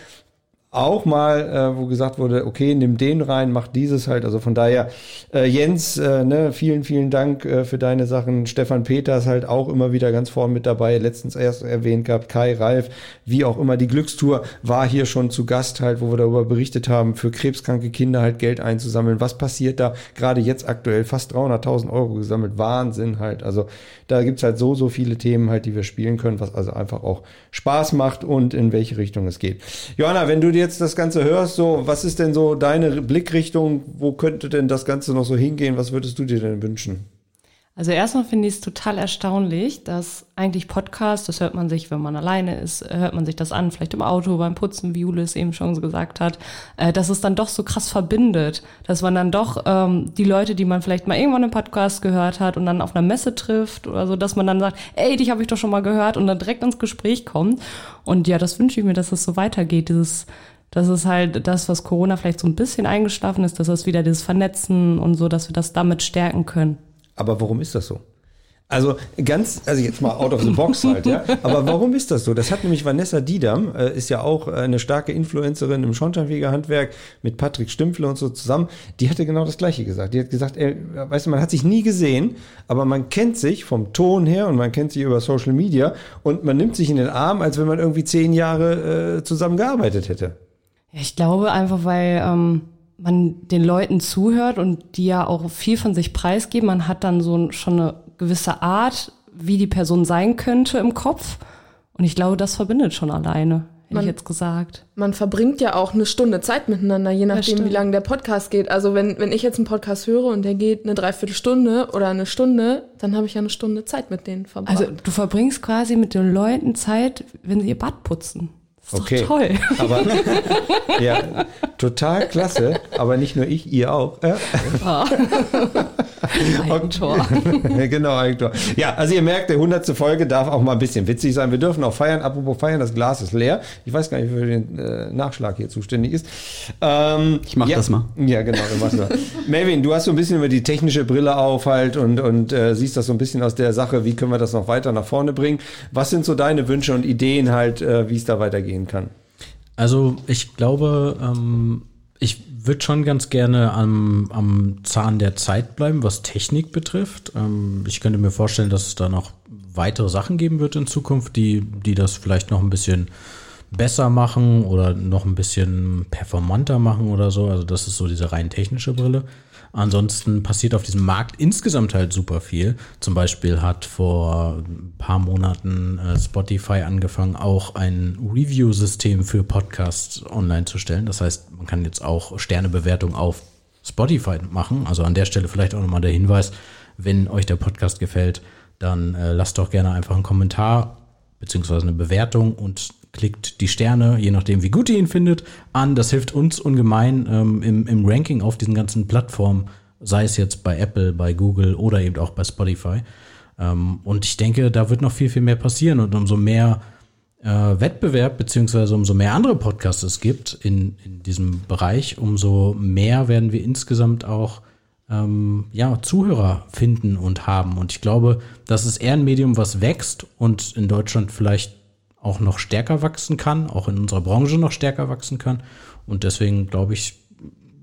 auch mal, äh, wo gesagt wurde, okay, nimm den rein, mach dieses halt. Also von daher, äh, Jens, äh, ne, vielen, vielen Dank äh, für deine Sachen. Stefan Peters halt auch immer wieder ganz vorn mit dabei, letztens erst erwähnt gehabt, Kai, Ralf, wie auch immer. Die Glückstour war hier schon zu Gast halt, wo wir darüber berichtet haben, für krebskranke Kinder halt Geld einzusammeln. Was passiert da? Gerade jetzt aktuell fast 300.000 Euro gesammelt. Wahnsinn halt. Also da gibt's halt so, so viele Themen halt, die wir spielen können, was also einfach auch Spaß macht und in welche Richtung es geht. Johanna, wenn du dir jetzt das Ganze hörst, so, was ist denn so deine Blickrichtung? Wo könnte denn das Ganze noch so hingehen? Was würdest du dir denn wünschen? Also erstmal finde ich es total erstaunlich, dass eigentlich Podcast, das hört man sich, wenn man alleine ist, hört man sich das an, vielleicht im Auto, beim Putzen, wie Jule es eben schon gesagt hat, äh, dass es dann doch so krass verbindet, dass man dann doch ähm, die Leute, die man vielleicht mal irgendwann im Podcast gehört hat und dann auf einer Messe trifft oder so, dass man dann sagt, ey, dich habe ich doch schon mal gehört und dann direkt ins Gespräch kommt. Und ja, das wünsche ich mir, dass es so weitergeht, dieses das ist halt das, was Corona vielleicht so ein bisschen eingeschlafen ist, dass das wieder dieses Vernetzen und so, dass wir das damit stärken können. Aber warum ist das so? Also ganz, also jetzt mal out of the box halt, ja. Aber warum ist das so? Das hat nämlich Vanessa Diedam, äh, ist ja auch eine starke Influencerin im Schornsteinfegerhandwerk mit Patrick Stümpfle und so zusammen. Die hatte genau das Gleiche gesagt. Die hat gesagt, ey, weißt du, man hat sich nie gesehen, aber man kennt sich vom Ton her und man kennt sich über Social Media und man nimmt sich in den Arm, als wenn man irgendwie zehn Jahre äh, zusammen gearbeitet hätte. Ja, ich glaube einfach, weil ähm, man den Leuten zuhört und die ja auch viel von sich preisgeben. Man hat dann so schon eine gewisse Art, wie die Person sein könnte im Kopf. Und ich glaube, das verbindet schon alleine, hätte Man- ich jetzt gesagt. Man verbringt ja auch eine Stunde Zeit miteinander, je nachdem, wie lang der Podcast geht. Also wenn, wenn ich jetzt einen Podcast höre und der geht eine Dreiviertelstunde oder eine Stunde, dann habe ich ja eine Stunde Zeit mit denen verbracht. Also du verbringst quasi mit den Leuten Zeit, wenn sie ihr Bad putzen. Ist Okay. doch toll. Aber ja, total klasse. Aber nicht nur ich, ihr auch. Ja. Ah. Eigentor. genau, Eigentor. Ja, also ihr merkt, der 100. Folge darf auch mal ein bisschen witzig sein. Wir dürfen auch feiern. Apropos feiern, das Glas ist leer. Ich weiß gar nicht, wer für den äh, Nachschlag hier zuständig ist. Ähm, Ich mach ja, das mal. Ja, genau, du machst das. Melvin, du hast so ein bisschen über die technische Brille auf halt und, und äh, siehst das so ein bisschen aus der Sache, wie können wir das noch weiter nach vorne bringen. Was sind so deine Wünsche und Ideen halt, äh, wie es da weitergehen kann? Also ich glaube, ähm, ich würde schon ganz gerne am, am Zahn der Zeit bleiben, was Technik betrifft. Ähm, ich könnte mir vorstellen, dass es da noch weitere Sachen geben wird in Zukunft, die, die das vielleicht noch ein bisschen besser machen oder noch ein bisschen performanter machen oder so. Also das ist so diese rein technische Brille. Ansonsten passiert auf diesem Markt insgesamt halt super viel. Zum Beispiel hat vor ein paar Monaten äh, Spotify angefangen, auch ein Review-System für Podcasts online zu stellen. Das heißt, man kann jetzt auch Sternebewertung auf Spotify machen. Also an der Stelle vielleicht auch nochmal der Hinweis, wenn euch der Podcast gefällt, dann äh, lasst doch gerne einfach einen Kommentar beziehungsweise eine Bewertung und klickt die Sterne, je nachdem wie gut ihr ihn findet, an. Das hilft uns ungemein ähm, im, im Ranking auf diesen ganzen Plattformen, sei es jetzt bei Apple, bei Google oder eben auch bei Spotify. Ähm, und ich denke, da wird noch viel, viel mehr passieren und umso mehr äh, Wettbewerb beziehungsweise umso mehr andere Podcasts es gibt in, in diesem Bereich, umso mehr werden wir insgesamt auch ähm, ja, Zuhörer finden und haben. Und ich glaube, das ist eher ein Medium, was wächst und in Deutschland vielleicht auch noch stärker wachsen kann, auch in unserer Branche noch stärker wachsen kann. Und deswegen glaube ich,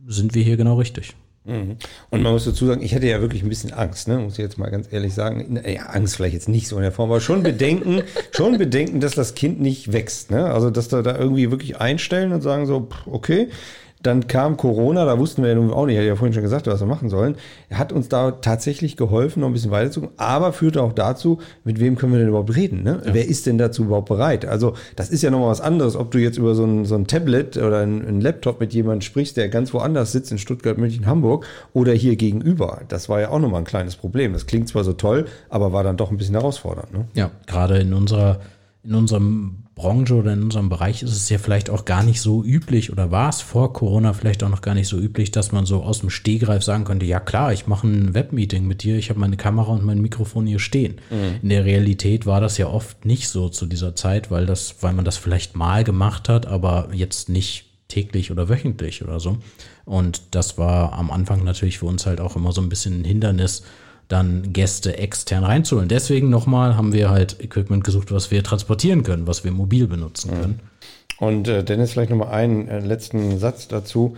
sind wir hier genau richtig. Mhm. Und man muss dazu sagen, ich hatte ja wirklich ein bisschen Angst, ne? muss ich jetzt mal ganz ehrlich sagen. Ja, Angst vielleicht jetzt nicht so in der Form, aber schon bedenken, schon bedenken, dass das Kind nicht wächst. Ne? Also, dass da, da irgendwie wirklich einstellen und sagen so, okay. Dann kam Corona, da wussten wir ja nun auch nicht, ich hatte ja vorhin schon gesagt, was wir machen sollen. Er hat uns da tatsächlich geholfen, noch ein bisschen weiterzukommen, aber führte auch dazu, mit wem können wir denn überhaupt reden? Ne? Wer ist denn dazu überhaupt bereit? Also, das ist ja nochmal was anderes, ob du jetzt über so ein, so ein Tablet oder ein, ein Laptop mit jemandem sprichst, der ganz woanders sitzt, in Stuttgart, München, Hamburg oder hier gegenüber. Das war ja auch nochmal ein kleines Problem. Das klingt zwar so toll, aber war dann doch ein bisschen herausfordernd. Ne? Ja, gerade in unserer, in unserem Branche oder in unserem Bereich ist es ja vielleicht auch gar nicht so üblich oder war es vor Corona vielleicht auch noch gar nicht so üblich, dass man so aus dem Stehgreif sagen könnte, ja klar, ich mache ein Webmeeting mit dir, ich habe meine Kamera und mein Mikrofon hier stehen. Mhm. In der Realität war das ja oft nicht so zu dieser Zeit, weil das, weil man das vielleicht mal gemacht hat, aber jetzt nicht täglich oder wöchentlich oder so. Und das war am Anfang natürlich für uns halt auch immer so ein bisschen ein Hindernis, dann Gäste extern reinzuholen. Deswegen nochmal haben wir halt Equipment gesucht, was wir transportieren können, was wir mobil benutzen können. Und äh, Dennis, vielleicht nochmal einen äh, letzten Satz dazu.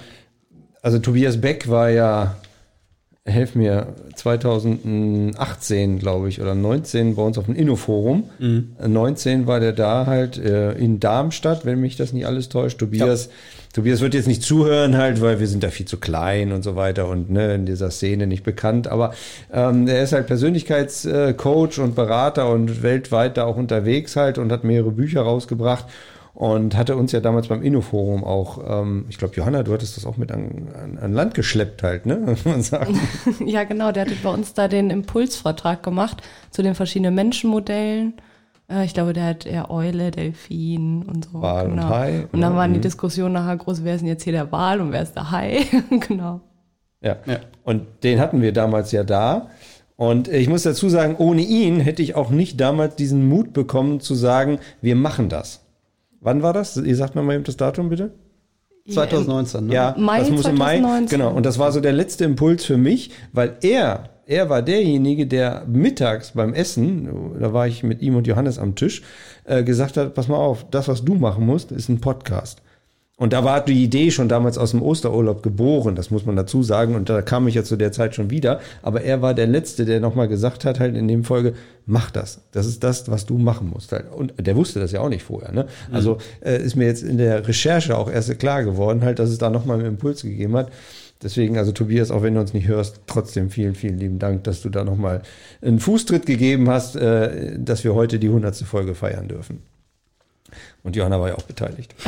Also Tobias Beck war ja, helf mir, 2018, glaube ich, oder 19 bei uns auf dem Innoforum. Mhm. Äh, 19 war der da halt äh, in Darmstadt, wenn mich das nicht alles täuscht. Tobias, Tobias wird jetzt nicht zuhören halt, weil wir sind da viel zu klein und so weiter und ne, in dieser Szene nicht bekannt. Aber ähm, er ist halt Persönlichkeitscoach und Berater und weltweit da auch unterwegs halt und hat mehrere Bücher rausgebracht und hatte uns ja damals beim Innoforum auch, ähm, ich glaube, Johanna, du hattest das auch mit an, an, an Land geschleppt halt, ne? Man sagen. ja, genau, der hatte bei uns da den Impulsvortrag gemacht zu den verschiedenen Menschenmodellen. Äh, Ich glaube, der hat eher Eule, Delfin und so. Wal und genau. Hai, Und dann genau, waren die mhm. Diskussionen nachher groß, wer ist denn jetzt hier der Wal und wer ist der Hai? genau. Ja. Und den hatten wir damals ja da. Und ich muss dazu sagen, ohne ihn hätte ich auch nicht damals diesen Mut bekommen zu sagen, wir machen das. Wann war das? Ihr sagt mir mal eben das Datum bitte. 2019, ne? Ja, Mai das muss im Mai. 2019. Genau. Und das war so der letzte Impuls für mich, weil er, er war derjenige, der mittags beim Essen, da war ich mit ihm und Johannes am Tisch, äh, gesagt hat, pass mal auf, das, was du machen musst, ist ein Podcast. Und da war die Idee schon damals aus dem Osterurlaub geboren, das muss man dazu sagen. Und da kam ich ja zu der Zeit schon wieder. Aber er war der Letzte, der nochmal gesagt hat, halt in dem Folge, mach das. Das ist das, was du machen musst. Halt. Und der wusste das ja auch nicht vorher. Ne? Mhm. Also äh, ist mir jetzt in der Recherche auch erst klar geworden, halt, dass es da nochmal einen Impuls gegeben hat. Deswegen, also Tobias, auch wenn du uns nicht hörst, trotzdem vielen, vielen lieben Dank, dass du da nochmal einen Fußtritt gegeben hast, äh, dass wir heute die hundertste Folge feiern dürfen. Und Johanna war ja auch beteiligt.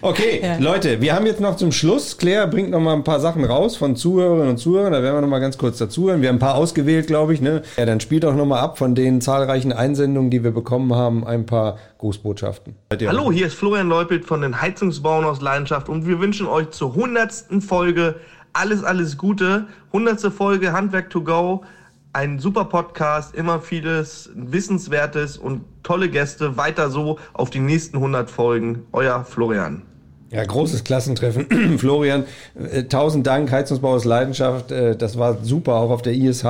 Okay, Ja. Leute, wir haben jetzt noch zum Schluss, Claire bringt noch mal ein paar Sachen raus von Zuhörerinnen und Zuhörern, da werden wir noch mal ganz kurz dazuhören. Wir haben ein paar ausgewählt, glaube ich. Ne? Ja, dann spielt doch noch mal ab von den zahlreichen Einsendungen, die wir bekommen haben, ein paar Grußbotschaften. Hallo, hier ist Florian Leupelt von den Heizungsbauern aus Leidenschaft und wir wünschen euch zur hundertsten Folge alles, alles Gute. Hundertste Folge Handwerk to go. Ein super Podcast, immer vieles Wissenswertes und tolle Gäste. Weiter so auf die nächsten 100 Folgen. Euer Florian. Ja, großes Klassentreffen. Florian, äh, tausend Dank, Heizungsbau aus Leidenschaft. Äh, das war super, auch auf der ISH.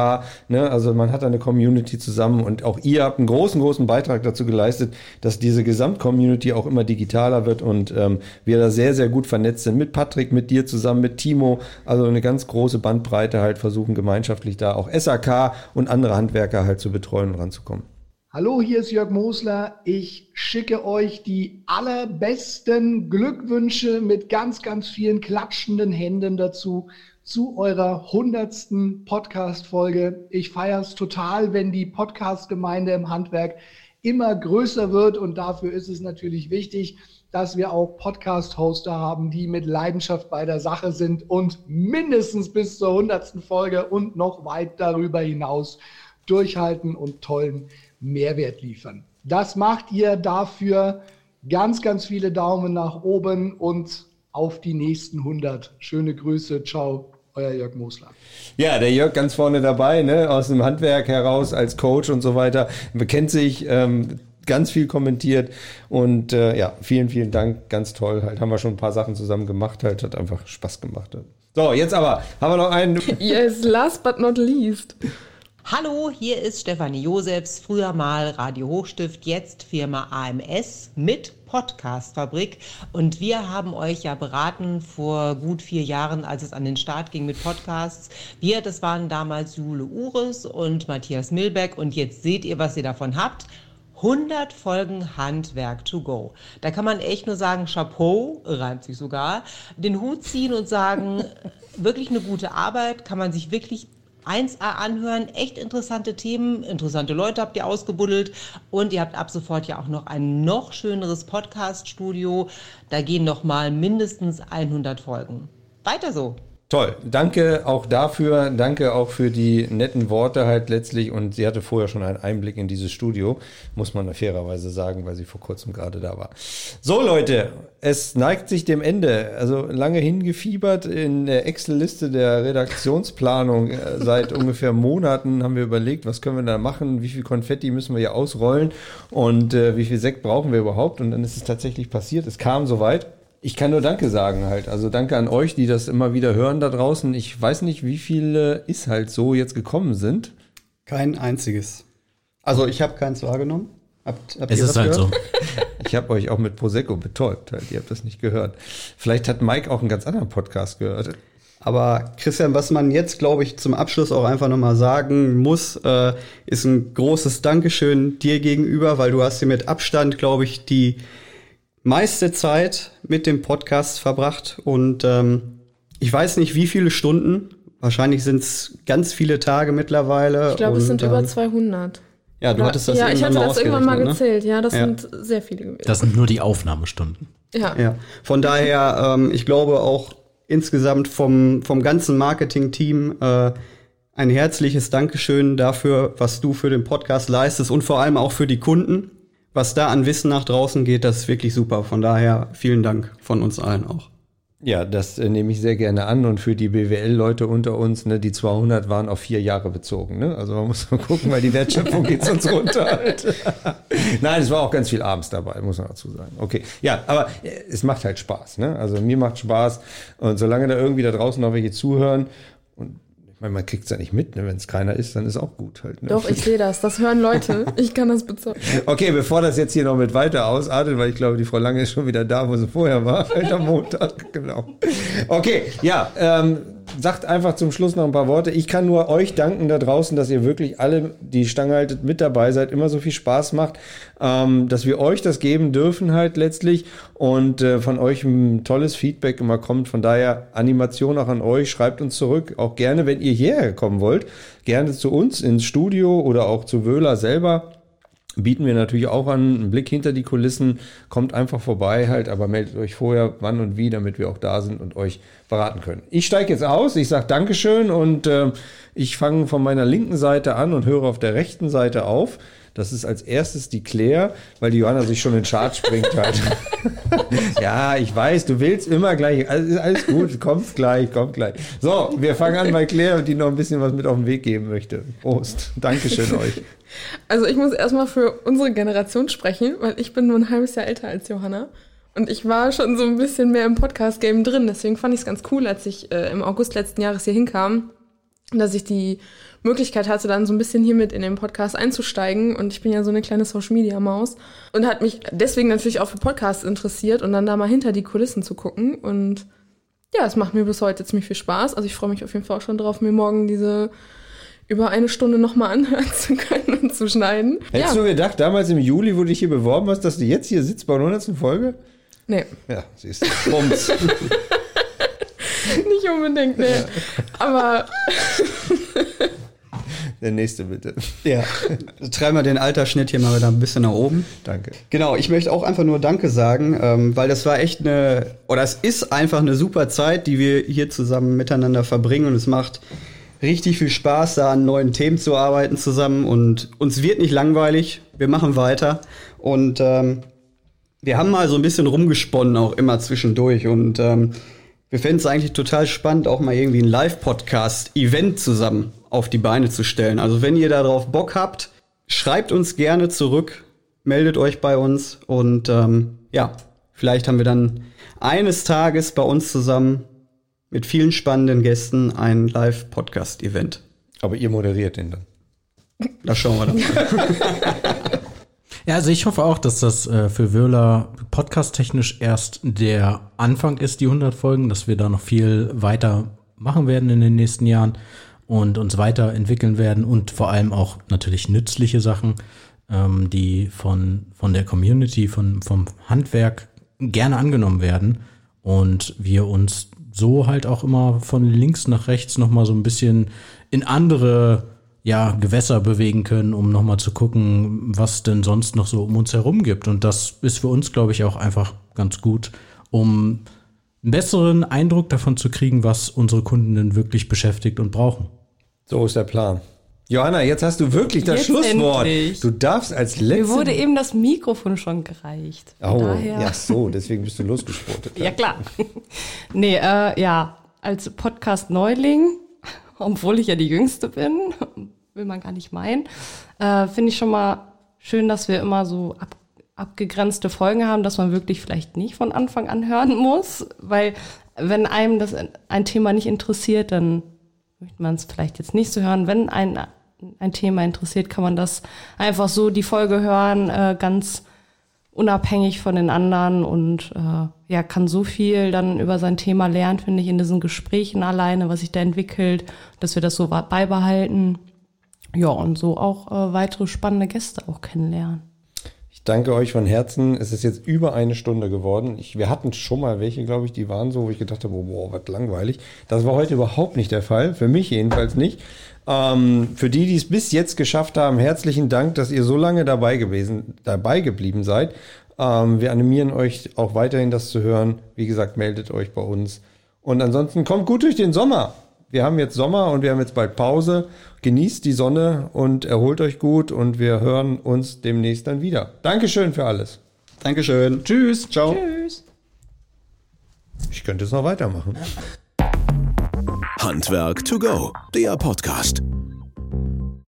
Ne? Also man hat eine Community zusammen und auch ihr habt einen großen, großen Beitrag dazu geleistet, dass diese Gesamtcommunity auch immer digitaler wird und ähm, wir da sehr, sehr gut vernetzt sind. Mit Patrick, mit dir zusammen, mit Timo. Also eine ganz große Bandbreite halt versuchen gemeinschaftlich da auch SAK und andere Handwerker halt zu betreuen und ranzukommen. Hallo, hier ist Jörg Mosler. Ich schicke euch die allerbesten Glückwünsche mit ganz, ganz vielen klatschenden Händen dazu zu eurer hundertsten Podcast-Folge. Ich feiere es total, wenn die Podcast-Gemeinde im Handwerk immer größer wird und dafür ist es natürlich wichtig, dass wir auch Podcast-Hoster haben, die mit Leidenschaft bei der Sache sind und mindestens bis zur hundertsten Folge und noch weit darüber hinaus durchhalten und tollen Mehrwert liefern. Das macht ihr dafür ganz, ganz viele Daumen nach oben und auf die nächsten 100. Schöne Grüße. Ciao. Euer Jörg Mosler. Ja, der Jörg ganz vorne dabei, ne, aus dem Handwerk heraus als Coach und so weiter, bekennt sich, ähm, ganz viel kommentiert und äh, ja, vielen, vielen Dank, ganz toll. Halt haben wir schon ein paar Sachen zusammen gemacht, halt hat einfach Spaß gemacht. So, jetzt aber haben wir noch einen. Yes, last but not least. Hallo, hier ist Stefanie Josefs, früher mal Radio Hochstift, jetzt Firma AMS mit Podcast-Fabrik. Und wir haben euch ja beraten vor gut vier Jahren, als es an den Start ging mit Podcasts. Wir, das waren damals Jule Ures und Matthias Milbeck. Und jetzt seht ihr, was ihr davon habt. 100 Folgen Handwerk to go. Da kann man echt nur sagen, Chapeau, reimt sich sogar, den Hut ziehen und sagen, wirklich eine gute Arbeit, kann man sich wirklich 1A anhören, echt interessante Themen, interessante Leute habt ihr ausgebuddelt und ihr habt ab sofort ja auch noch ein noch schöneres Podcast-Studio. Da gehen noch mal mindestens 100 Folgen. Weiter so. Toll, danke auch dafür, danke auch für die netten Worte halt letztlich. Und sie hatte vorher schon einen Einblick in dieses Studio, muss man fairerweise sagen, weil sie vor kurzem gerade da war. So Leute, es neigt sich dem Ende, also lange hingefiebert in der Excel-Liste der Redaktionsplanung äh, seit ungefähr Monaten haben wir überlegt, was können wir da machen, wie viel Konfetti müssen wir hier ausrollen? Und äh, wie viel Sekt brauchen wir überhaupt? Und dann ist es tatsächlich passiert, es kam soweit. Ich kann nur Danke sagen halt. Also danke an euch, die das immer wieder hören da draußen. Ich weiß nicht, wie viele ist halt so jetzt gekommen sind. Kein einziges. Also ich habe keins wahrgenommen. Habt, habt Es ihr ist halt gehört? Ich habe euch auch mit Prosecco betäubt halt. Ihr habt das nicht gehört. Vielleicht hat Mike auch einen ganz anderen Podcast gehört. Aber Christian, was man jetzt, glaube ich, zum Abschluss auch einfach nochmal sagen muss, äh, ist ein großes Dankeschön dir gegenüber, weil du hast hier mit Abstand, glaube ich, die meiste Zeit mit dem Podcast verbracht. Und ähm, ich weiß nicht, wie viele Stunden. Wahrscheinlich sind es ganz viele Tage mittlerweile. Ich glaube, es sind über ähm, 200. Ja, du hattest das Ja, ich irgendwann hatte mal das irgendwann mal ne? gezählt. Ja, das Ja. sind sehr viele gewesen. Das sind nur die Aufnahmestunden. ja. Ja, von daher, ähm, ich glaube auch insgesamt vom, vom ganzen Marketing-Team äh, ein herzliches Dankeschön dafür, was du für den Podcast leistest und vor allem auch für die Kunden. Was da an Wissen nach draußen geht, das ist wirklich super. Von daher vielen Dank von uns allen auch. Ja, das äh, nehme ich sehr gerne an. Und für die BWL-Leute unter uns, ne, die 200 waren auf vier Jahre bezogen. Ne? Also man muss mal gucken, weil die Wertschöpfung geht sonst runter. Halt. Nein, es war auch ganz viel abends dabei, muss man dazu sagen. Okay, ja, aber äh, es macht halt Spaß. Ne? Also mir macht Spaß. Und solange da irgendwie da draußen noch welche zuhören, und meine, man kriegt es ja nicht mit, ne? wenn es keiner ist, dann ist auch gut halt. Ne? Doch, ich sehe das. Das hören Leute. Ich kann das bezeugen. Okay, bevor das jetzt hier noch mit weiter ausartet, weil ich glaube, die Frau Lange ist schon wieder da, wo sie vorher war, halt am Montag, genau. Okay, ja, ähm, sagt einfach zum Schluss noch ein paar Worte. Ich kann nur euch danken da draußen, dass ihr wirklich alle, die Stange haltet, mit dabei seid, immer so viel Spaß macht, ähm, dass wir euch das geben dürfen halt letztlich und äh, von euch ein tolles Feedback immer kommt. Von daher Animation auch an euch. Schreibt uns zurück, auch gerne, wenn ihr hierher kommen wollt, gerne zu uns ins Studio oder auch zu Wöhler selber bieten wir natürlich auch an, einen Blick hinter die Kulissen, kommt einfach vorbei halt, aber meldet euch vorher, wann und wie, damit wir auch da sind und euch beraten können. Ich steige jetzt aus, ich sage Dankeschön und äh, ich fange von meiner linken Seite an und höre auf der rechten Seite auf. Das ist als erstes die Claire, weil die Johanna sich schon in Chart springt halt. ja, ich weiß, du willst immer gleich. Ist alles gut, kommt gleich, kommt gleich. So, wir fangen an bei Claire, die noch ein bisschen was mit auf den Weg geben möchte. Prost. Dankeschön euch. Also ich muss erstmal für unsere Generation sprechen, weil ich bin nur ein halbes Jahr älter als Johanna. Und ich war schon so ein bisschen mehr im Podcast-Game drin. Deswegen fand ich es ganz cool, als ich äh, im August letzten Jahres hier hinkam, dass ich die Möglichkeit hatte, dann so ein bisschen hier mit in den Podcast einzusteigen. Und ich bin ja so eine kleine Social-Media-Maus. Und hat mich deswegen natürlich auch für Podcasts interessiert und dann da mal hinter die Kulissen zu gucken. Und ja, es macht mir bis heute ziemlich viel Spaß. Also ich freue mich auf jeden Fall auch schon drauf, mir morgen diese über eine Stunde nochmal anhören zu können und zu schneiden. Hättest ja. du gedacht, damals im Juli, wo du dich hier beworben hast, dass du jetzt hier sitzt bei der 100. Folge? Nee. Ja, siehst du. Bums. Nicht unbedingt, nee. Ja. Aber. Der nächste bitte. Ja. Treiben wir den Altersschnitt hier mal wieder ein bisschen nach oben. Danke. Genau, ich möchte auch einfach nur Danke sagen, ähm, weil das war echt eine, oder es ist einfach eine super Zeit, die wir hier zusammen miteinander verbringen und es macht richtig viel Spaß, da an neuen Themen zu arbeiten zusammen und uns wird nicht langweilig. Wir machen weiter und ähm, wir haben mal so ein bisschen rumgesponnen auch immer zwischendurch und ähm, wir fänden es eigentlich total spannend, auch mal irgendwie ein Live-Podcast-Event zusammen auf die Beine zu stellen. Also wenn ihr darauf Bock habt, schreibt uns gerne zurück, meldet euch bei uns und ähm, ja, vielleicht haben wir dann eines Tages bei uns zusammen mit vielen spannenden Gästen ein Live-Podcast-Event. Aber ihr moderiert den dann. Das schauen wir dann. Ja, also ich hoffe auch, dass das äh, für Wöhler podcast-technisch erst der Anfang ist, die 100 Folgen, dass wir da noch viel weiter machen werden in den nächsten Jahren und uns weiterentwickeln werden und vor allem auch natürlich nützliche Sachen, ähm, die von, von der Community, von, vom Handwerk gerne angenommen werden und wir uns so halt auch immer von links nach rechts nochmal so ein bisschen in andere ja, Gewässer bewegen können, um nochmal zu gucken, was denn sonst noch so um uns herum gibt. Und das ist für uns, glaube ich, auch einfach ganz gut, um einen besseren Eindruck davon zu kriegen, was unsere Kunden denn wirklich beschäftigt und brauchen. So ist der Plan. Johanna, jetzt hast du wirklich das Jetzt Schlusswort. endlich. Du darfst als letzte. Mir wurde eben das Mikrofon schon gereicht. Oh, daher- ja so, deswegen bist du losgesprotet. Ja, klar. nee, äh, ja, als Podcast-Neuling, obwohl ich ja die Jüngste bin, will man gar nicht meinen, äh, finde ich schon mal schön, dass wir immer so ab, abgegrenzte Folgen haben, dass man wirklich vielleicht nicht von Anfang an hören muss, weil wenn einem das ein Thema nicht interessiert, dann möchte man es vielleicht jetzt nicht so hören. Wenn ein, ein Thema interessiert, kann man das einfach so die Folge hören, äh, ganz unabhängig von den anderen und äh, ja, kann so viel dann über sein Thema lernen, finde ich, in diesen Gesprächen alleine, was sich da entwickelt, dass wir das so beibehalten. Ja, und so auch äh, weitere spannende Gäste auch kennenlernen. Ich danke euch von Herzen. Es ist jetzt über eine Stunde geworden. Ich, wir hatten schon mal welche, glaube ich, die waren so, wo ich gedacht habe, boah, was langweilig. Das war heute überhaupt nicht der Fall. Für mich jedenfalls nicht. Ähm, für die, die es bis jetzt geschafft haben, herzlichen Dank, dass ihr so lange dabei gewesen, dabei geblieben seid. Ähm, wir animieren euch auch weiterhin das zu hören. Wie gesagt, meldet euch bei uns. Und ansonsten kommt gut durch den Sommer. Wir haben jetzt Sommer und wir haben jetzt bald Pause. Genießt die Sonne und erholt euch gut und wir hören uns demnächst dann wieder. Dankeschön für alles. Dankeschön. Tschüss. Ciao. Tschüss. Ich könnte es noch weitermachen. Handwerk to go, der Podcast.